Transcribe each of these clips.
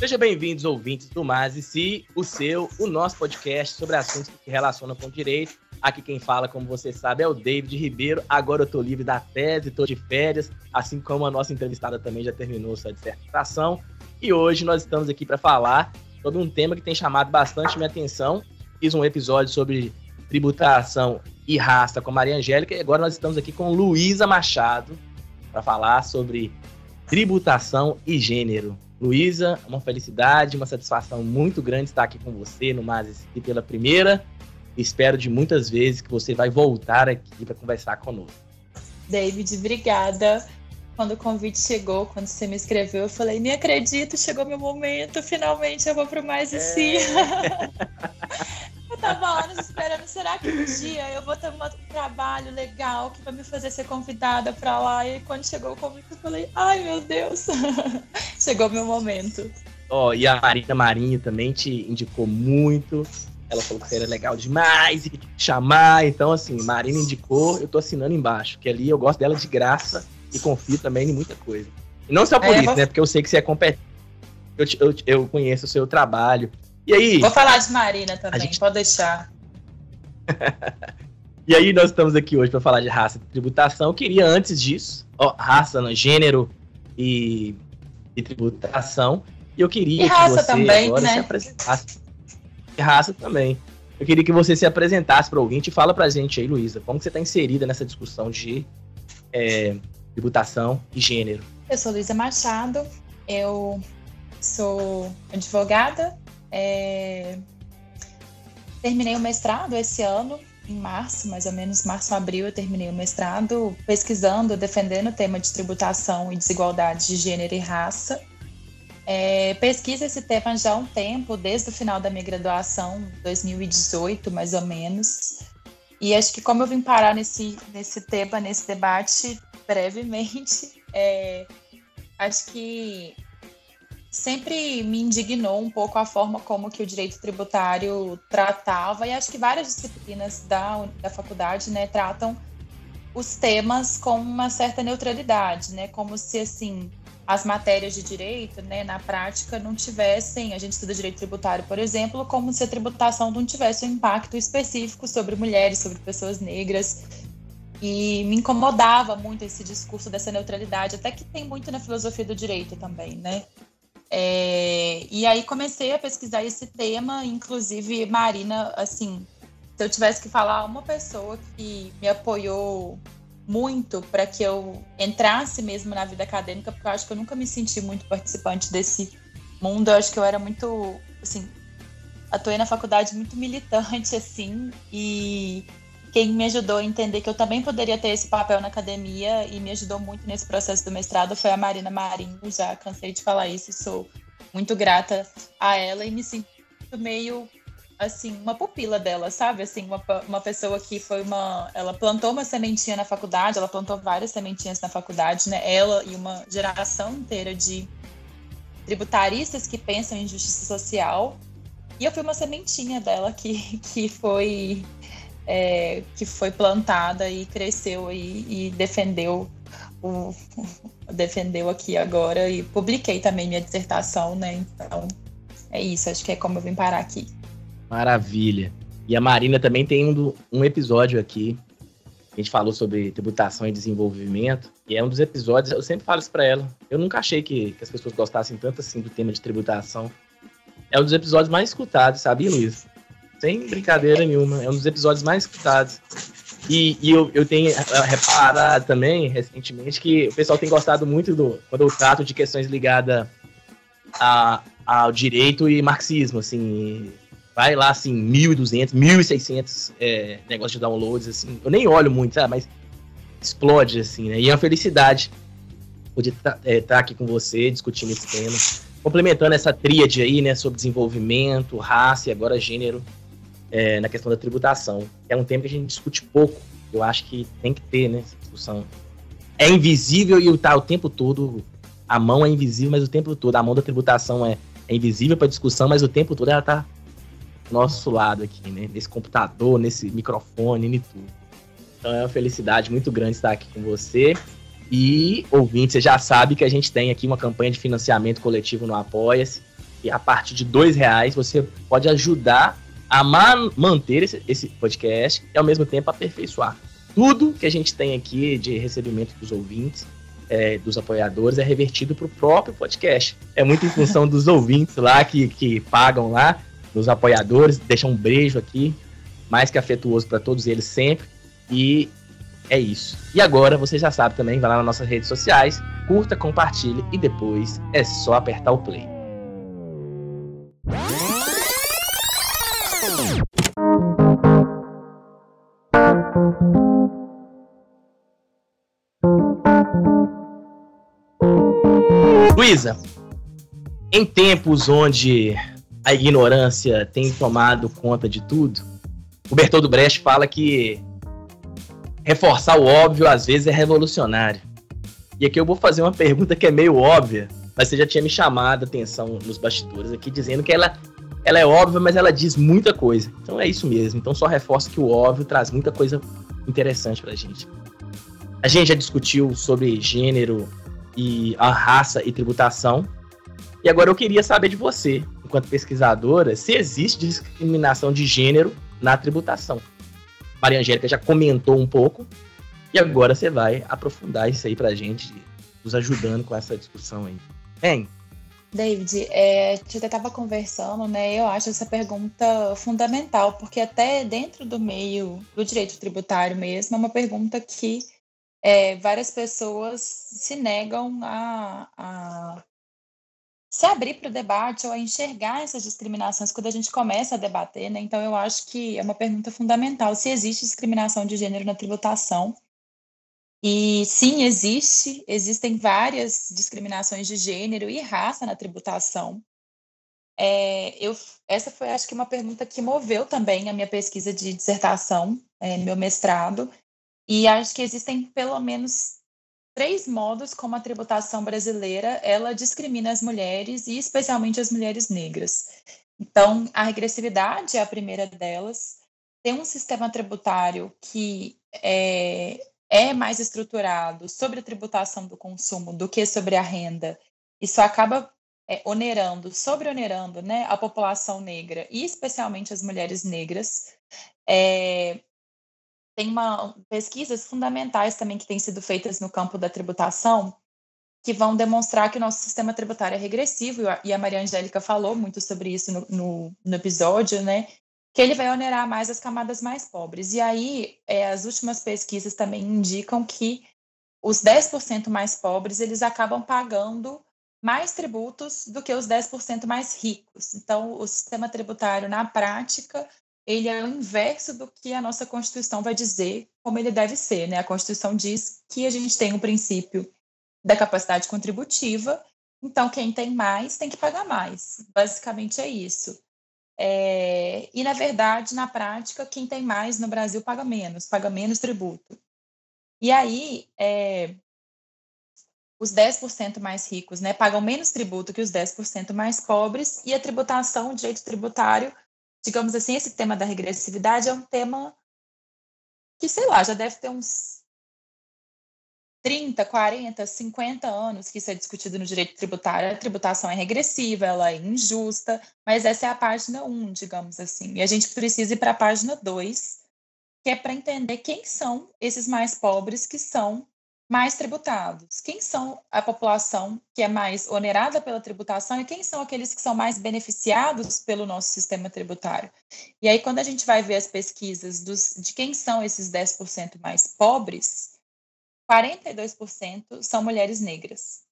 Sejam bem-vindos, ouvintes do Mais e Si, o seu, o nosso podcast sobre assuntos que se relacionam com direito. Aqui quem fala, como você sabe, é o David Ribeiro. Agora eu tô livre da tese, tô de férias, assim como a nossa entrevistada também já terminou sua dissertação. E hoje nós estamos aqui para falar sobre um tema que tem chamado bastante minha atenção. Fiz um episódio sobre tributação e raça com a Maria Angélica e agora nós estamos aqui com Luísa Machado para falar sobre tributação e gênero. Luísa, uma felicidade, uma satisfação muito grande estar aqui com você no Mazes e pela primeira. Espero de muitas vezes que você vai voltar aqui para conversar conosco. David, obrigada. Quando o convite chegou, quando você me escreveu, eu falei: nem acredito, chegou meu momento, finalmente eu vou para o Mais e. É. Eu tava anos esperando, será que um dia eu vou ter um trabalho legal que vai me fazer ser convidada pra lá? E quando chegou o convite, eu falei, ai meu Deus, chegou meu momento. Ó, oh, e a Marina Marinho também te indicou muito. Ela falou que você era legal demais e que chamar. Então, assim, Marina indicou, eu tô assinando embaixo, que ali eu gosto dela de graça e confio também em muita coisa. E não só por é, isso, né? Porque eu sei que você é competente. Eu, eu, eu conheço o seu trabalho. E aí? Vou falar de Marina também, gente... pode deixar. e aí, nós estamos aqui hoje para falar de raça e tributação. Eu queria, antes disso, ó, raça, não, gênero e, e tributação. E eu queria e que raça você também, agora né? se apresentasse. E raça também. Eu queria que você se apresentasse para o ouvinte e fala para a gente aí, Luísa, como você está inserida nessa discussão de é, tributação e gênero. Eu sou Luísa Machado, eu sou advogada, é... Terminei o mestrado esse ano, em março, mais ou menos, março, abril, eu terminei o mestrado pesquisando, defendendo o tema de tributação e desigualdade de gênero e raça. É, pesquiso esse tema já há um tempo, desde o final da minha graduação, 2018, mais ou menos. E acho que como eu vim parar nesse, nesse tema, nesse debate, brevemente, é, acho que sempre me indignou um pouco a forma como que o direito tributário tratava, e acho que várias disciplinas da, da faculdade né, tratam os temas com uma certa neutralidade, né, como se assim as matérias de direito, né, na prática, não tivessem, a gente estuda direito tributário, por exemplo, como se a tributação não tivesse um impacto específico sobre mulheres, sobre pessoas negras. E me incomodava muito esse discurso dessa neutralidade, até que tem muito na filosofia do direito também, né? É, e aí comecei a pesquisar esse tema, inclusive Marina, assim, se eu tivesse que falar uma pessoa que me apoiou muito para que eu entrasse mesmo na vida acadêmica, porque eu acho que eu nunca me senti muito participante desse mundo, eu acho que eu era muito, assim, atuei na faculdade muito militante, assim, e quem me ajudou a entender que eu também poderia ter esse papel na academia e me ajudou muito nesse processo do mestrado foi a Marina Marinho. Já cansei de falar isso, sou muito grata a ela e me sinto meio assim, uma pupila dela, sabe? Assim, uma, uma pessoa que foi uma. Ela plantou uma sementinha na faculdade, ela plantou várias sementinhas na faculdade, né? Ela e uma geração inteira de tributaristas que pensam em justiça social. E eu fui uma sementinha dela que, que foi é, que foi plantada e cresceu e, e defendeu o, defendeu aqui agora e publiquei também minha dissertação, né? Então é isso, acho que é como eu vim parar aqui. Maravilha. E a Marina também tem um, um episódio aqui. A gente falou sobre tributação e desenvolvimento. E é um dos episódios, eu sempre falo isso para ela. Eu nunca achei que, que, as pessoas gostassem tanto assim do tema de tributação. É um dos episódios mais escutados, sabia, Luiz? Sem brincadeira nenhuma. É um dos episódios mais escutados. E, e eu, eu tenho reparado também, recentemente, que o pessoal tem gostado muito do quando eu trato de questões ligadas a, ao direito e marxismo, assim. Vai lá, assim, 1.200, 1.600 é, negócios de downloads, assim. Eu nem olho muito, sabe? Mas explode, assim, né? E é uma felicidade poder estar tá, é, tá aqui com você, discutindo esse tema. Complementando essa tríade aí, né? Sobre desenvolvimento, raça e agora gênero é, na questão da tributação. É um tema que a gente discute pouco. Eu acho que tem que ter, né, essa discussão. É invisível e tá o tempo todo. A mão é invisível, mas o tempo todo. A mão da tributação é, é invisível para discussão, mas o tempo todo ela tá do nosso lado aqui, né? Nesse computador, nesse microfone, em tudo. Então é uma felicidade muito grande estar aqui com você. E, ouvinte, você já sabe que a gente tem aqui uma campanha de financiamento coletivo no Apoia-se. E a partir de dois reais você pode ajudar a man manter esse, esse podcast e ao mesmo tempo aperfeiçoar. Tudo que a gente tem aqui de recebimento dos ouvintes, é, dos apoiadores, é revertido para o próprio podcast. É muito em função dos ouvintes lá que, que pagam lá, dos apoiadores, deixam um beijo aqui, mais que afetuoso para todos eles sempre. E é isso. E agora você já sabe também, vai lá nas nossas redes sociais, curta, compartilhe e depois é só apertar o play. Luísa, em tempos onde a ignorância tem tomado conta de tudo, o Bertoldo Brecht fala que reforçar o óbvio às vezes é revolucionário. E aqui eu vou fazer uma pergunta que é meio óbvia, mas você já tinha me chamado a atenção nos bastidores aqui, dizendo que ela, ela é óbvia, mas ela diz muita coisa. Então é isso mesmo. Então só reforço que o óbvio traz muita coisa interessante pra gente. A gente já discutiu sobre gênero e a raça e tributação. E agora eu queria saber de você, enquanto pesquisadora, se existe discriminação de gênero na tributação. Maria Angélica já comentou um pouco, e agora você vai aprofundar isso aí pra gente, nos ajudando com essa discussão aí. Hein? David, é, a gente até estava conversando, né? Eu acho essa pergunta fundamental, porque até dentro do meio do direito tributário mesmo, é uma pergunta que é, várias pessoas se negam a, a se abrir para o debate ou a enxergar essas discriminações quando a gente começa a debater, né? Então, eu acho que é uma pergunta fundamental se existe discriminação de gênero na tributação. E sim, existe, existem várias discriminações de gênero e raça na tributação. É, eu, essa foi, acho que, uma pergunta que moveu também a minha pesquisa de dissertação, é, meu mestrado, e acho que existem pelo menos três modos como a tributação brasileira ela discrimina as mulheres e especialmente as mulheres negras. Então, a regressividade é a primeira delas. Tem um sistema tributário que é, é mais estruturado sobre a tributação do consumo do que sobre a renda. Isso acaba é, onerando, sobre-onerando né, a população negra e especialmente as mulheres negras. É, tem uma, pesquisas fundamentais também que têm sido feitas no campo da tributação que vão demonstrar que o nosso sistema tributário é regressivo, e a Maria Angélica falou muito sobre isso no, no, no episódio, né? Que ele vai onerar mais as camadas mais pobres. E aí, é, as últimas pesquisas também indicam que os 10% mais pobres, eles acabam pagando mais tributos do que os 10% mais ricos. Então, o sistema tributário, na prática, ele é o inverso do que a nossa Constituição vai dizer como ele deve ser. Né? A Constituição diz que a gente tem o um princípio da capacidade contributiva, então quem tem mais tem que pagar mais. Basicamente é isso. É, e, na verdade, na prática, quem tem mais no Brasil paga menos, paga menos tributo. E aí, é, os 10% mais ricos né, pagam menos tributo que os 10% mais pobres, e a tributação, o direito tributário, digamos assim, esse tema da regressividade é um tema que, sei lá, já deve ter uns 30, 40, 50 anos que isso é discutido no direito tributário. A tributação é regressiva, ela é injusta, mas essa é a página 1, digamos assim. E a gente precisa ir para a página 2, que é para entender quem são esses mais pobres que são mais tributados. Quem são a população que é mais onerada pela tributação e quem são aqueles que são mais beneficiados pelo nosso sistema tributário? E aí, quando a gente vai ver as pesquisas dos, de quem são esses 10% mais pobres, 42% são mulheres negras.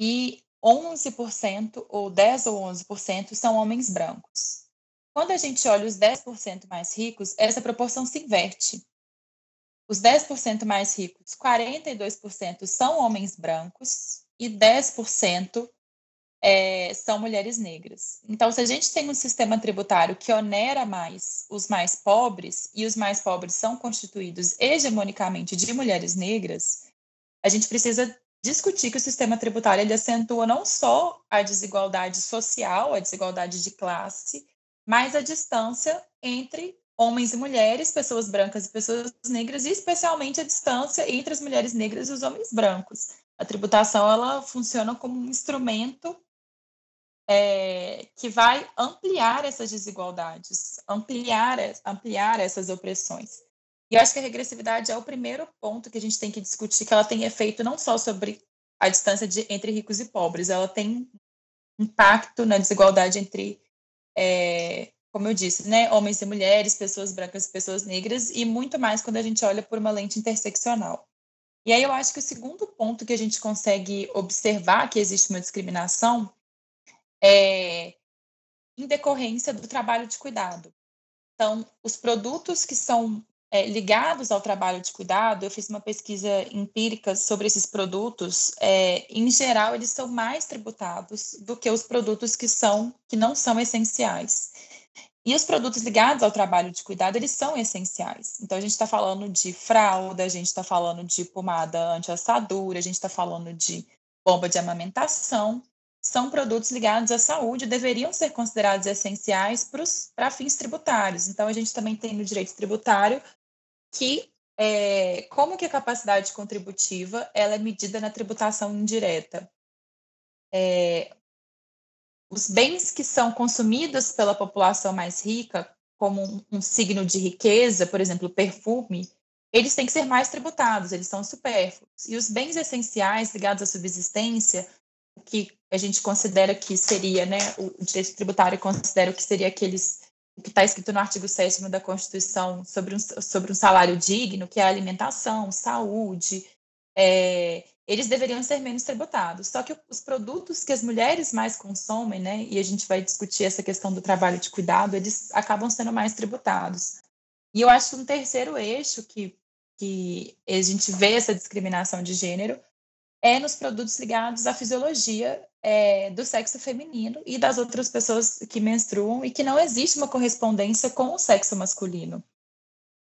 E 11% ou 10 ou 11% são homens brancos. Quando a gente olha os 10% mais ricos, essa proporção se inverte. Os 10% mais ricos, 42% são homens brancos e 10% é, são mulheres negras. Então, se a gente tem um sistema tributário que onera mais os mais pobres, e os mais pobres são constituídos hegemonicamente de mulheres negras, a gente precisa discutir que o sistema tributário ele acentua não só a desigualdade social, a desigualdade de classe, mas a distância entre homens e mulheres, pessoas brancas e pessoas negras, e especialmente a distância entre as mulheres negras e os homens brancos. A tributação ela funciona como um instrumento é, que vai ampliar essas desigualdades, ampliar, ampliar essas opressões. E eu acho que a regressividade é o primeiro ponto que a gente tem que discutir, que ela tem efeito não só sobre a distância de, entre ricos e pobres, ela tem impacto na desigualdade entre, é, como eu disse, né, homens e mulheres, pessoas brancas e pessoas negras, e muito mais quando a gente olha por uma lente interseccional. E aí eu acho que o segundo ponto que a gente consegue observar que existe uma discriminação é em decorrência do trabalho de cuidado. Então, os produtos que são é, ligados ao trabalho de cuidado, eu fiz uma pesquisa empírica sobre esses produtos. É, em geral, eles são mais tributados do que os produtos que são que não são essenciais. E os produtos ligados ao trabalho de cuidado, eles são essenciais. Então, a gente está falando de fralda, a gente está falando de pomada anti-assadura, a gente está falando de bomba de amamentação. São produtos ligados à saúde, deveriam ser considerados essenciais para fins tributários. Então, a gente também tem no direito tributário que é, como que a capacidade contributiva ela é medida na tributação indireta. É, os bens que são consumidos pela população mais rica, como um, um signo de riqueza, por exemplo, perfume, eles têm que ser mais tributados, eles são supérfluos. E os bens essenciais ligados à subsistência, que a gente considera que seria, né, o direito tributário considera que seria aqueles que está escrito no artigo 7 da Constituição sobre um, sobre um salário digno, que é alimentação, saúde, é, eles deveriam ser menos tributados. Só que os produtos que as mulheres mais consomem, né, e a gente vai discutir essa questão do trabalho de cuidado, eles acabam sendo mais tributados. E eu acho que um terceiro eixo que, que a gente vê essa discriminação de gênero é nos produtos ligados à fisiologia é, do sexo feminino e das outras pessoas que menstruam e que não existe uma correspondência com o sexo masculino.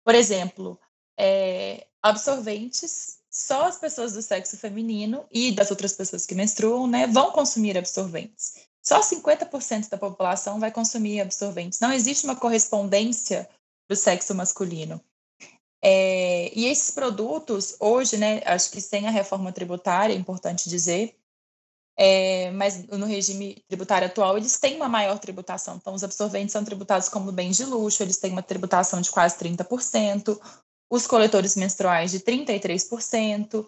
Por exemplo, é, absorventes, só as pessoas do sexo feminino e das outras pessoas que menstruam né, vão consumir absorventes. Só 50% da população vai consumir absorventes. Não existe uma correspondência do sexo masculino. É, e esses produtos, hoje, né, acho que sem a reforma tributária, é importante dizer, é, mas no regime tributário atual eles têm uma maior tributação. Então, os absorventes são tributados como bens de luxo, eles têm uma tributação de quase 30%, os coletores menstruais de 33%,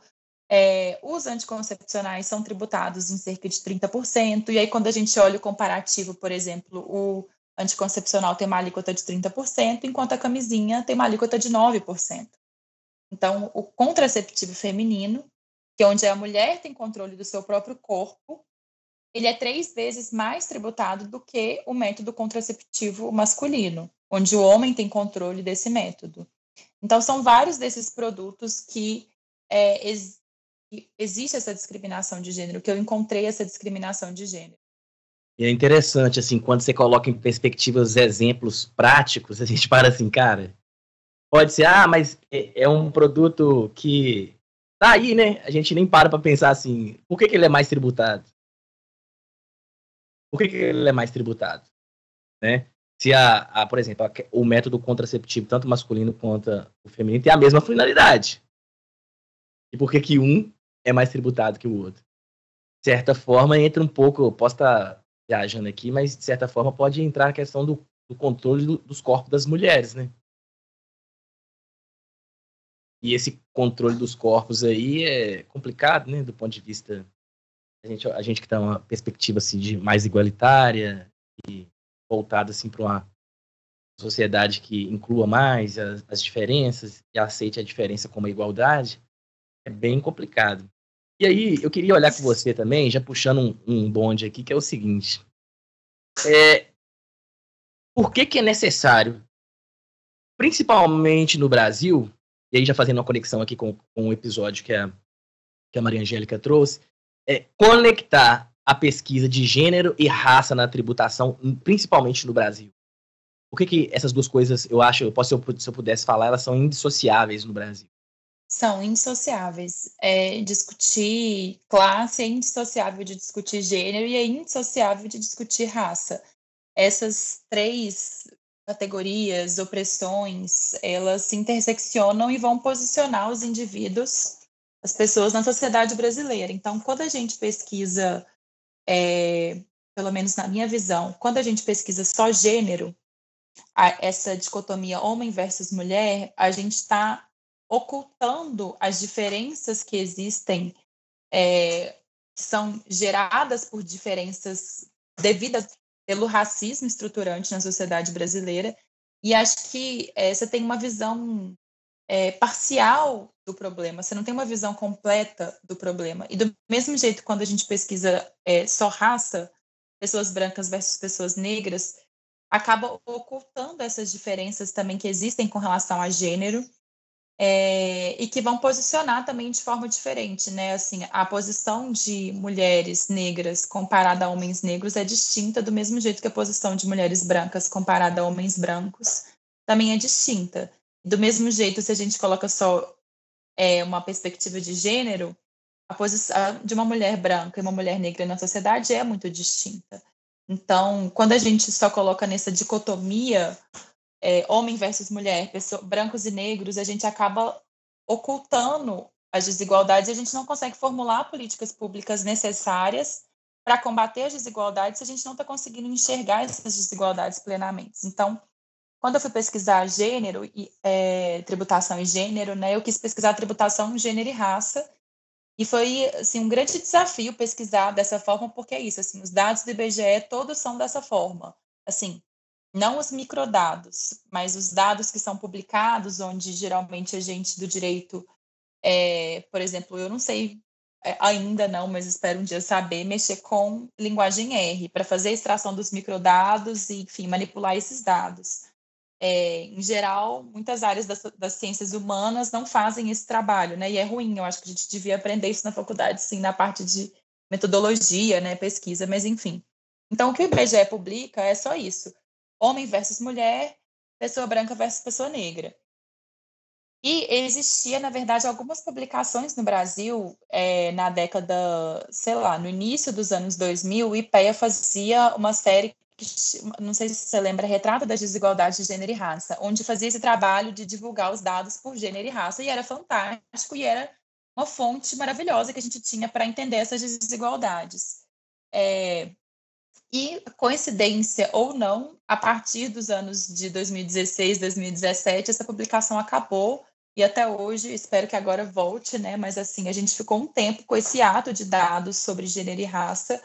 é, os anticoncepcionais são tributados em cerca de 30%, e aí quando a gente olha o comparativo, por exemplo, o anticoncepcional tem uma alíquota de 30%, enquanto a camisinha tem uma alíquota de 9%. Então, o contraceptivo feminino, que é onde a mulher tem controle do seu próprio corpo, ele é três vezes mais tributado do que o método contraceptivo masculino, onde o homem tem controle desse método. Então, são vários desses produtos que é, ex existe essa discriminação de gênero, que eu encontrei essa discriminação de gênero. E é interessante, assim, quando você coloca em perspectiva os exemplos práticos, a gente para assim, cara, pode ser, ah, mas é, é um produto que tá aí, né? A gente nem para para pensar assim, por que, que ele é mais tributado? Por que, que ele é mais tributado? Né? Se a, a por exemplo, a, o método contraceptivo, tanto masculino quanto o feminino, tem a mesma finalidade. E por que, que um é mais tributado que o outro? De certa forma, entra um pouco, posso estar viajando aqui, mas de certa forma pode entrar a questão do, do controle do, dos corpos das mulheres, né? E esse controle dos corpos aí é complicado, né, do ponto de vista a gente, a gente que tem uma perspectiva assim de mais igualitária e voltada assim para uma sociedade que inclua mais as, as diferenças e aceite a diferença como igualdade, é bem complicado. E aí, eu queria olhar com você também, já puxando um, um bonde aqui, que é o seguinte. É, por que, que é necessário, principalmente no Brasil, e aí já fazendo uma conexão aqui com, com o episódio que a, que a Maria Angélica trouxe, é conectar a pesquisa de gênero e raça na tributação, principalmente no Brasil? Por que, que essas duas coisas, eu acho, eu posso, se eu pudesse falar, elas são indissociáveis no Brasil? são indissociáveis. É, discutir classe é indissociável de discutir gênero e é indissociável de discutir raça. Essas três categorias, opressões, elas se interseccionam e vão posicionar os indivíduos, as pessoas na sociedade brasileira. Então, quando a gente pesquisa é, pelo menos na minha visão, quando a gente pesquisa só gênero, a, essa dicotomia homem versus mulher, a gente está ocultando as diferenças que existem, é, que são geradas por diferenças devidas pelo racismo estruturante na sociedade brasileira. E acho que é, você tem uma visão é, parcial do problema, você não tem uma visão completa do problema. E do mesmo jeito, quando a gente pesquisa é, só raça, pessoas brancas versus pessoas negras, acaba ocultando essas diferenças também que existem com relação a gênero é, e que vão posicionar também de forma diferente, né? Assim, a posição de mulheres negras comparada a homens negros é distinta do mesmo jeito que a posição de mulheres brancas comparada a homens brancos também é distinta. Do mesmo jeito, se a gente coloca só é, uma perspectiva de gênero, a posição de uma mulher branca e uma mulher negra na sociedade é muito distinta. Então, quando a gente só coloca nessa dicotomia é, homem versus mulher, brancos e negros, a gente acaba ocultando as desigualdades e a gente não consegue formular políticas públicas necessárias para combater as desigualdades se a gente não está conseguindo enxergar essas desigualdades plenamente. Então, quando eu fui pesquisar gênero e é, tributação e gênero, né, eu quis pesquisar tributação, gênero e raça, e foi assim um grande desafio pesquisar dessa forma, porque é isso, assim, os dados do IBGE todos são dessa forma. Assim, não os microdados, mas os dados que são publicados, onde geralmente a gente do direito, é, por exemplo, eu não sei é, ainda não, mas espero um dia saber mexer com linguagem R para fazer a extração dos microdados e, enfim, manipular esses dados. É, em geral, muitas áreas das, das, ciências humanas não fazem esse trabalho, né? E é ruim, eu acho que a gente devia aprender isso na faculdade, sim, na parte de metodologia, né, pesquisa, mas enfim. Então, o que o IBGE publica é só isso homem versus mulher, pessoa branca versus pessoa negra. E existia, na verdade, algumas publicações no Brasil é, na década, sei lá, no início dos anos 2000, o IPEA fazia uma série, não sei se você lembra, Retrato das Desigualdades de Gênero e Raça, onde fazia esse trabalho de divulgar os dados por gênero e raça, e era fantástico, e era uma fonte maravilhosa que a gente tinha para entender essas desigualdades. É, e, coincidência ou não, a partir dos anos de 2016, 2017, essa publicação acabou e até hoje, espero que agora volte, né? Mas assim, a gente ficou um tempo com esse ato de dados sobre gênero e raça.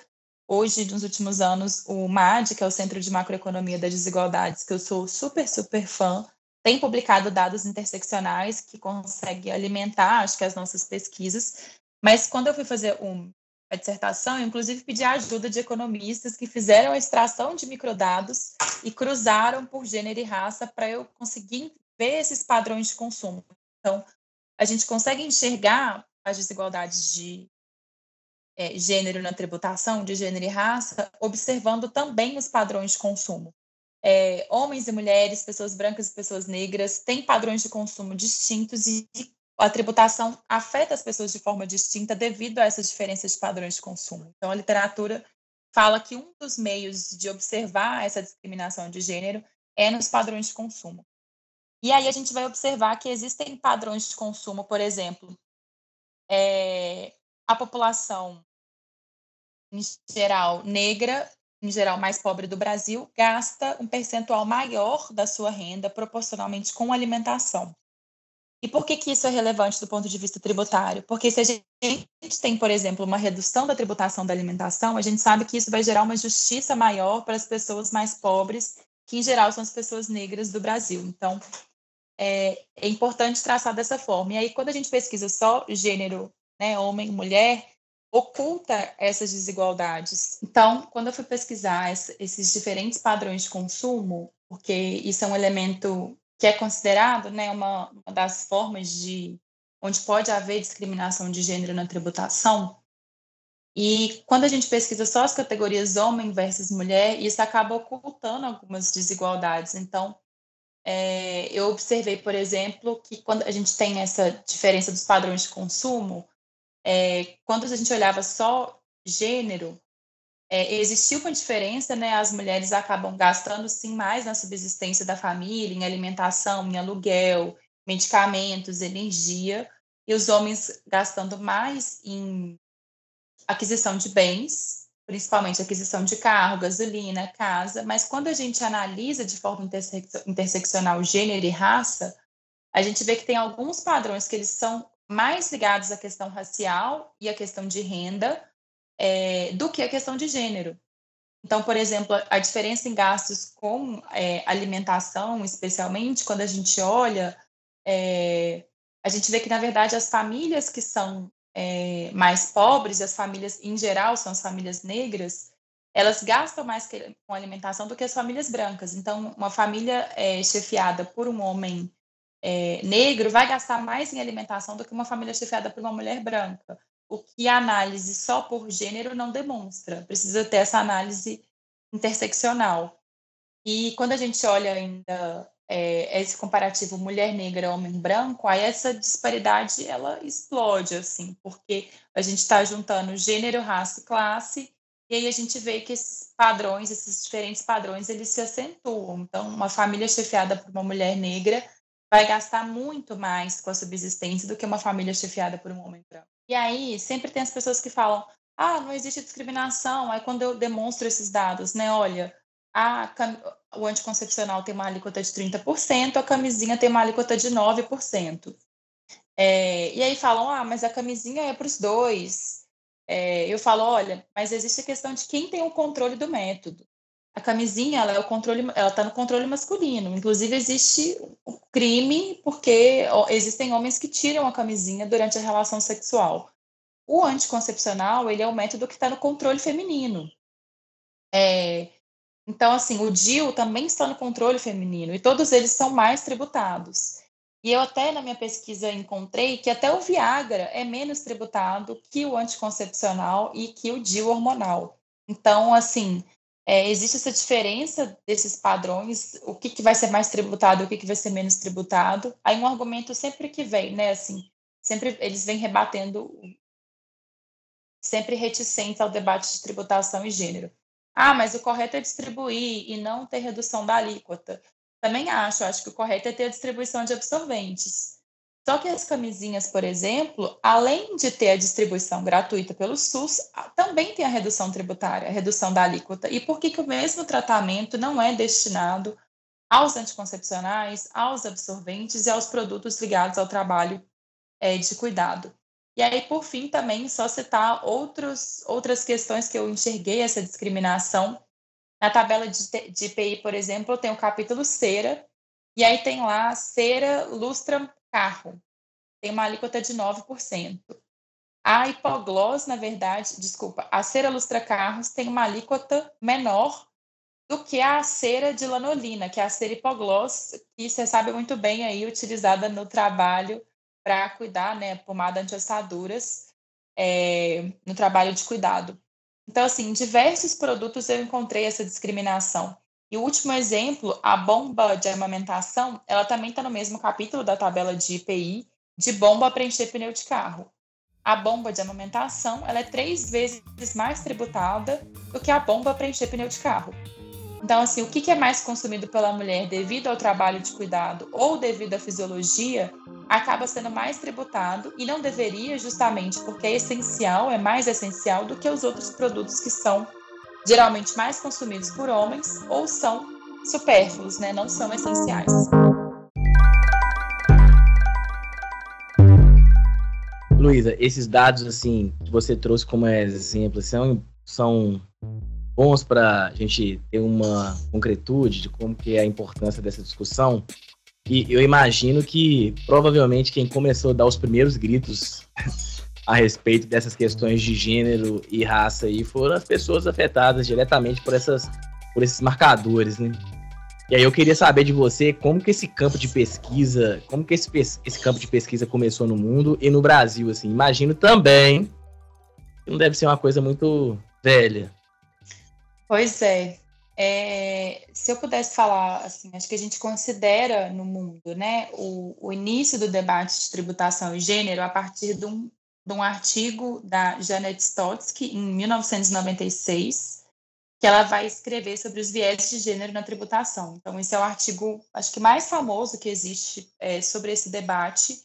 Hoje, nos últimos anos, o MAD, que é o Centro de Macroeconomia das Desigualdades, que eu sou super, super fã, tem publicado dados interseccionais que conseguem alimentar, acho que, as nossas pesquisas. Mas quando eu fui fazer um a dissertação, eu, inclusive pedi a ajuda de economistas que fizeram a extração de microdados e cruzaram por gênero e raça para eu conseguir ver esses padrões de consumo. Então, a gente consegue enxergar as desigualdades de é, gênero na tributação, de gênero e raça, observando também os padrões de consumo. É, homens e mulheres, pessoas brancas e pessoas negras têm padrões de consumo distintos e a tributação afeta as pessoas de forma distinta devido a essas diferenças de padrões de consumo. Então, a literatura fala que um dos meios de observar essa discriminação de gênero é nos padrões de consumo. E aí a gente vai observar que existem padrões de consumo, por exemplo, é, a população geral negra, em geral mais pobre do Brasil, gasta um percentual maior da sua renda proporcionalmente com alimentação. E por que, que isso é relevante do ponto de vista tributário? Porque se a gente tem, por exemplo, uma redução da tributação da alimentação, a gente sabe que isso vai gerar uma justiça maior para as pessoas mais pobres, que em geral são as pessoas negras do Brasil. Então, é, é importante traçar dessa forma. E aí, quando a gente pesquisa só gênero, né, homem, mulher, oculta essas desigualdades. Então, quando eu fui pesquisar esses diferentes padrões de consumo, porque isso é um elemento que é considerado né, uma, uma das formas de onde pode haver discriminação de gênero na tributação. E quando a gente pesquisa só as categorias homem versus mulher, isso acaba ocultando algumas desigualdades. Então, é, eu observei, por exemplo, que quando a gente tem essa diferença dos padrões de consumo, é, quando a gente olhava só gênero, é, existiu uma diferença, né? As mulheres acabam gastando sim mais na subsistência da família, em alimentação, em aluguel, medicamentos, energia, e os homens gastando mais em aquisição de bens, principalmente aquisição de carro, gasolina, casa, mas quando a gente analisa de forma interseccional gênero e raça, a gente vê que tem alguns padrões que eles são mais ligados à questão racial e à questão de renda é, do que à questão de gênero. Então, por exemplo, a diferença em gastos com é, alimentação, especialmente quando a gente olha, é, a gente vê que, na verdade, as famílias que são é, mais pobres, as famílias em geral são as famílias negras, elas gastam mais com alimentação do que as famílias brancas. Então, uma família é, chefiada por um homem é, negro vai gastar mais em alimentação do que uma família chefiada por uma mulher branca. O que a análise só por gênero não demonstra. Precisa ter essa análise interseccional. E quando a gente olha ainda é, esse comparativo mulher negra homem branco, aí essa disparidade ela explode assim, porque a gente está juntando gênero, raça e classe, e aí a gente vê que esses padrões, esses diferentes padrões, eles se acentuam. Então, uma família chefiada por uma mulher negra vai gastar muito mais com a subsistência do que uma família chefiada por um homem branco. E aí sempre tem as pessoas que falam: ah, não existe discriminação. Aí quando eu demonstro esses dados, né, olha, a, o anticoncepcional tem uma alíquota de 30%, a camisinha tem uma alíquota de 9%. É, e aí falam, ah, mas a camisinha é para os dois. É, eu falo, olha, mas existe a questão de quem tem o controle do método. A camisinha, ela é o controle, ela está no controle masculino. Inclusive existe crime porque existem homens que tiram a camisinha durante a relação sexual. O anticoncepcional, ele é o método que está no controle feminino. É, então, assim, o DIU também está no controle feminino e todos eles são mais tributados. E eu até na minha pesquisa encontrei que até o Viagra é menos tributado que o anticoncepcional e que o DIU hormonal. Então, assim, é, existe essa diferença desses padrões, o que, que vai ser mais tributado, o que, que vai ser menos tributado. Aí um argumento sempre que vem, né, assim, sempre eles vêm rebatendo, sempre reticentes ao debate de tributação e gênero. Ah, mas o correto é distribuir e não ter redução da alíquota. Também acho, acho que o correto é ter a distribuição de absorventes. Só que as camisinhas, por exemplo, além de ter a distribuição gratuita pelo SUS, também tem a redução tributária, a redução da alíquota. E por que, que o mesmo tratamento não é destinado aos anticoncepcionais, aos absorventes e aos produtos ligados ao trabalho é, de cuidado? E aí, por fim, também só citar outros, outras questões que eu enxerguei essa discriminação. Na tabela de, de IPI, por exemplo, tem o capítulo cera, e aí tem lá cera, lustra, carro. Tem uma alíquota de 9%. A hipoglós, na verdade, desculpa, a cera lustra carros tem uma alíquota menor do que a cera de lanolina, que é a cera hipoglós, que você sabe muito bem aí, utilizada no trabalho para cuidar, né, pomada anti-assaduras, é, no trabalho de cuidado. Então, assim, em diversos produtos eu encontrei essa discriminação. E o último exemplo, a bomba de amamentação, ela também está no mesmo capítulo da tabela de IPI, de bomba para encher pneu de carro. A bomba de amamentação ela é três vezes mais tributada do que a bomba para encher pneu de carro. Então, assim, o que é mais consumido pela mulher devido ao trabalho de cuidado ou devido à fisiologia acaba sendo mais tributado e não deveria, justamente porque é essencial, é mais essencial do que os outros produtos que são geralmente mais consumidos por homens ou são supérfluos, né? Não são essenciais. Luísa, esses dados assim que você trouxe como exemplo são, são bons para a gente ter uma concretude de como que é a importância dessa discussão. E eu imagino que provavelmente quem começou a dar os primeiros gritos a respeito dessas questões de gênero e raça aí foram as pessoas afetadas diretamente por essas por esses marcadores, né? E aí eu queria saber de você como que esse campo de pesquisa, como que esse, esse campo de pesquisa começou no mundo e no Brasil, assim. Imagino também que não deve ser uma coisa muito velha. Pois é. é. se eu pudesse falar, assim, acho que a gente considera no mundo, né, o, o início do debate de tributação e gênero a partir de um, de um artigo da Janet Stotsky, em 1996, que ela vai escrever sobre os viés de gênero na tributação. Então, esse é o artigo, acho que mais famoso que existe é, sobre esse debate,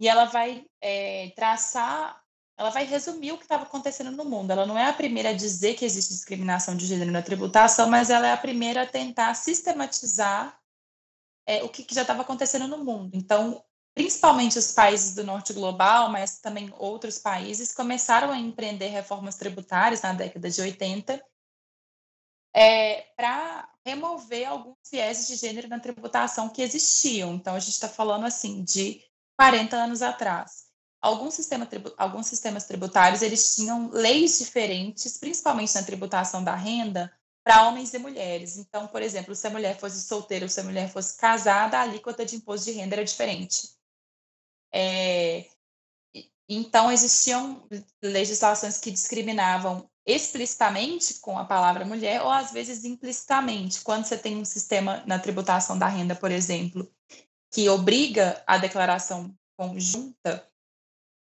e ela vai é, traçar ela vai resumir o que estava acontecendo no mundo. Ela não é a primeira a dizer que existe discriminação de gênero na tributação, mas ela é a primeira a tentar sistematizar é, o que, que já estava acontecendo no mundo. Então, principalmente os países do norte global, mas também outros países, começaram a empreender reformas tributárias na década de 80 é, para remover alguns viéses de gênero na tributação que existiam. Então, a gente está falando assim de 40 anos atrás. Alguns, sistema, alguns sistemas tributários eles tinham leis diferentes, principalmente na tributação da renda, para homens e mulheres. Então, por exemplo, se a mulher fosse solteira ou se a mulher fosse casada, a alíquota de imposto de renda era diferente. É, então, existiam legislações que discriminavam explicitamente com a palavra mulher ou às vezes implicitamente. Quando você tem um sistema na tributação da renda, por exemplo, que obriga a declaração conjunta,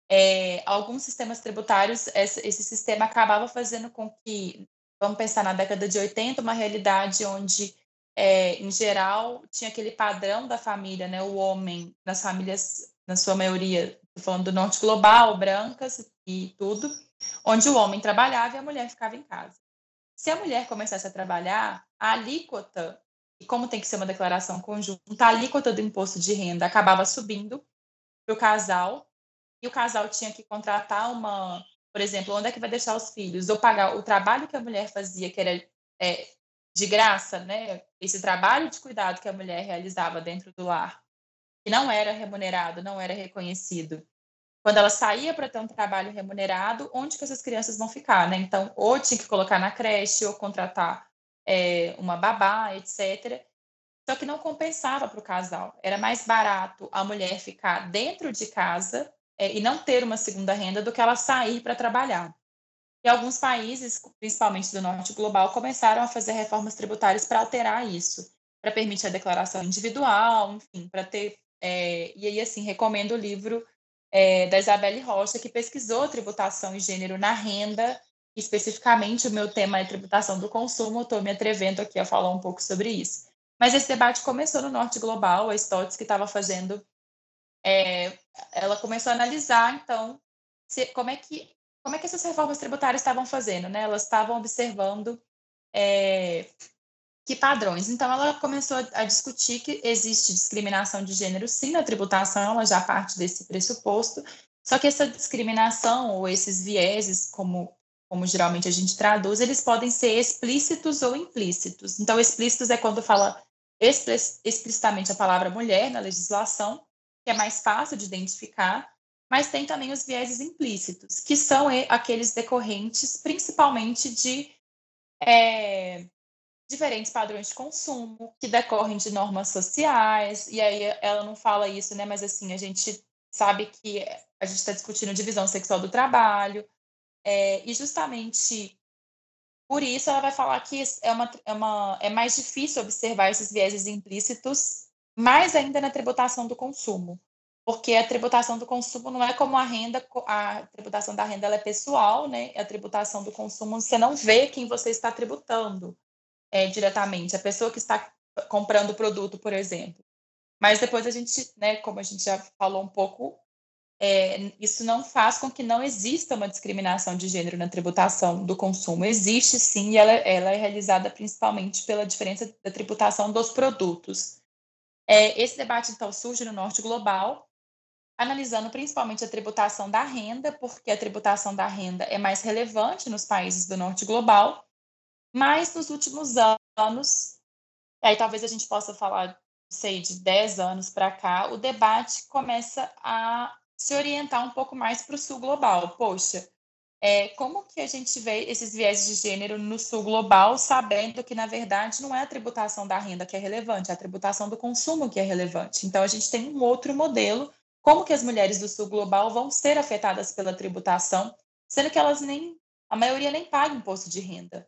é, alguns sistemas tributários, esse, esse, sistema acabava fazendo com que, vamos pensar na década de 80, uma realidade onde, é, em geral, tinha aquele padrão da família, né, o homem, nas famílias, na sua maioria, falando do norte global, brancas e tudo, onde o homem trabalhava e a mulher ficava em casa. Se a mulher começasse a trabalhar, a alíquota, e como tem que ser uma declaração conjunta, a alíquota do imposto de renda acabava subindo para o casal, e o casal tinha que contratar uma, por exemplo, onde é que vai deixar os filhos, ou pagar o trabalho que a mulher fazia, que era é, de graça, né? Esse trabalho de cuidado que a mulher realizava dentro do lar, que não era remunerado, não era reconhecido quando ela saía para ter um trabalho remunerado, onde que essas crianças vão ficar, né? Então, ou tinha que colocar na creche, ou contratar é, uma babá, etc. Só que não compensava para o casal. Era mais barato a mulher ficar dentro de casa é, e não ter uma segunda renda do que ela sair para trabalhar. E alguns países, principalmente do norte global, começaram a fazer reformas tributárias para alterar isso, para permitir a declaração individual, enfim, para ter. É, e aí, assim, recomendo o livro é, da Isabelle Rocha, que pesquisou tributação e gênero na renda. Especificamente, o meu tema é tributação do consumo. Estou me atrevendo aqui a falar um pouco sobre isso. Mas esse debate começou no Norte Global. A Stotts, que estava fazendo, é, ela começou a analisar, então, se, como, é que, como é que essas reformas tributárias estavam fazendo. Né? Elas estavam observando é, que padrões. Então, ela começou a discutir que existe discriminação de gênero, sim, na tributação, ela já parte desse pressuposto, só que essa discriminação ou esses vieses, como, como geralmente a gente traduz, eles podem ser explícitos ou implícitos. Então, explícitos é quando fala explicitamente a palavra mulher na legislação, que é mais fácil de identificar, mas tem também os vieses implícitos, que são aqueles decorrentes principalmente de é, diferentes padrões de consumo que decorrem de normas sociais, e aí ela não fala isso, né? Mas assim, a gente sabe que a gente está discutindo divisão sexual do trabalho, é, e justamente por isso ela vai falar que é, uma, é, uma, é mais difícil observar esses vieses implícitos, mais ainda na tributação do consumo. Porque a tributação do consumo não é como a renda, a tributação da renda é pessoal, né? A tributação do consumo você não vê quem você está tributando é, diretamente, a pessoa que está comprando o produto, por exemplo. Mas depois a gente, né, como a gente já falou um pouco, é, isso não faz com que não exista uma discriminação de gênero na tributação do consumo. Existe sim, e ela, ela é realizada principalmente pela diferença da tributação dos produtos. É, esse debate, então, surge no norte global, analisando principalmente a tributação da renda, porque a tributação da renda é mais relevante nos países do norte global, mas nos últimos anos, aí talvez a gente possa falar, sei, de 10 anos para cá, o debate começa a se orientar um pouco mais para o sul global. Poxa, é, como que a gente vê esses viés de gênero no sul global, sabendo que, na verdade, não é a tributação da renda que é relevante, é a tributação do consumo que é relevante. Então, a gente tem um outro modelo, como que as mulheres do sul global vão ser afetadas pela tributação, sendo que elas nem, a maioria nem paga imposto de renda.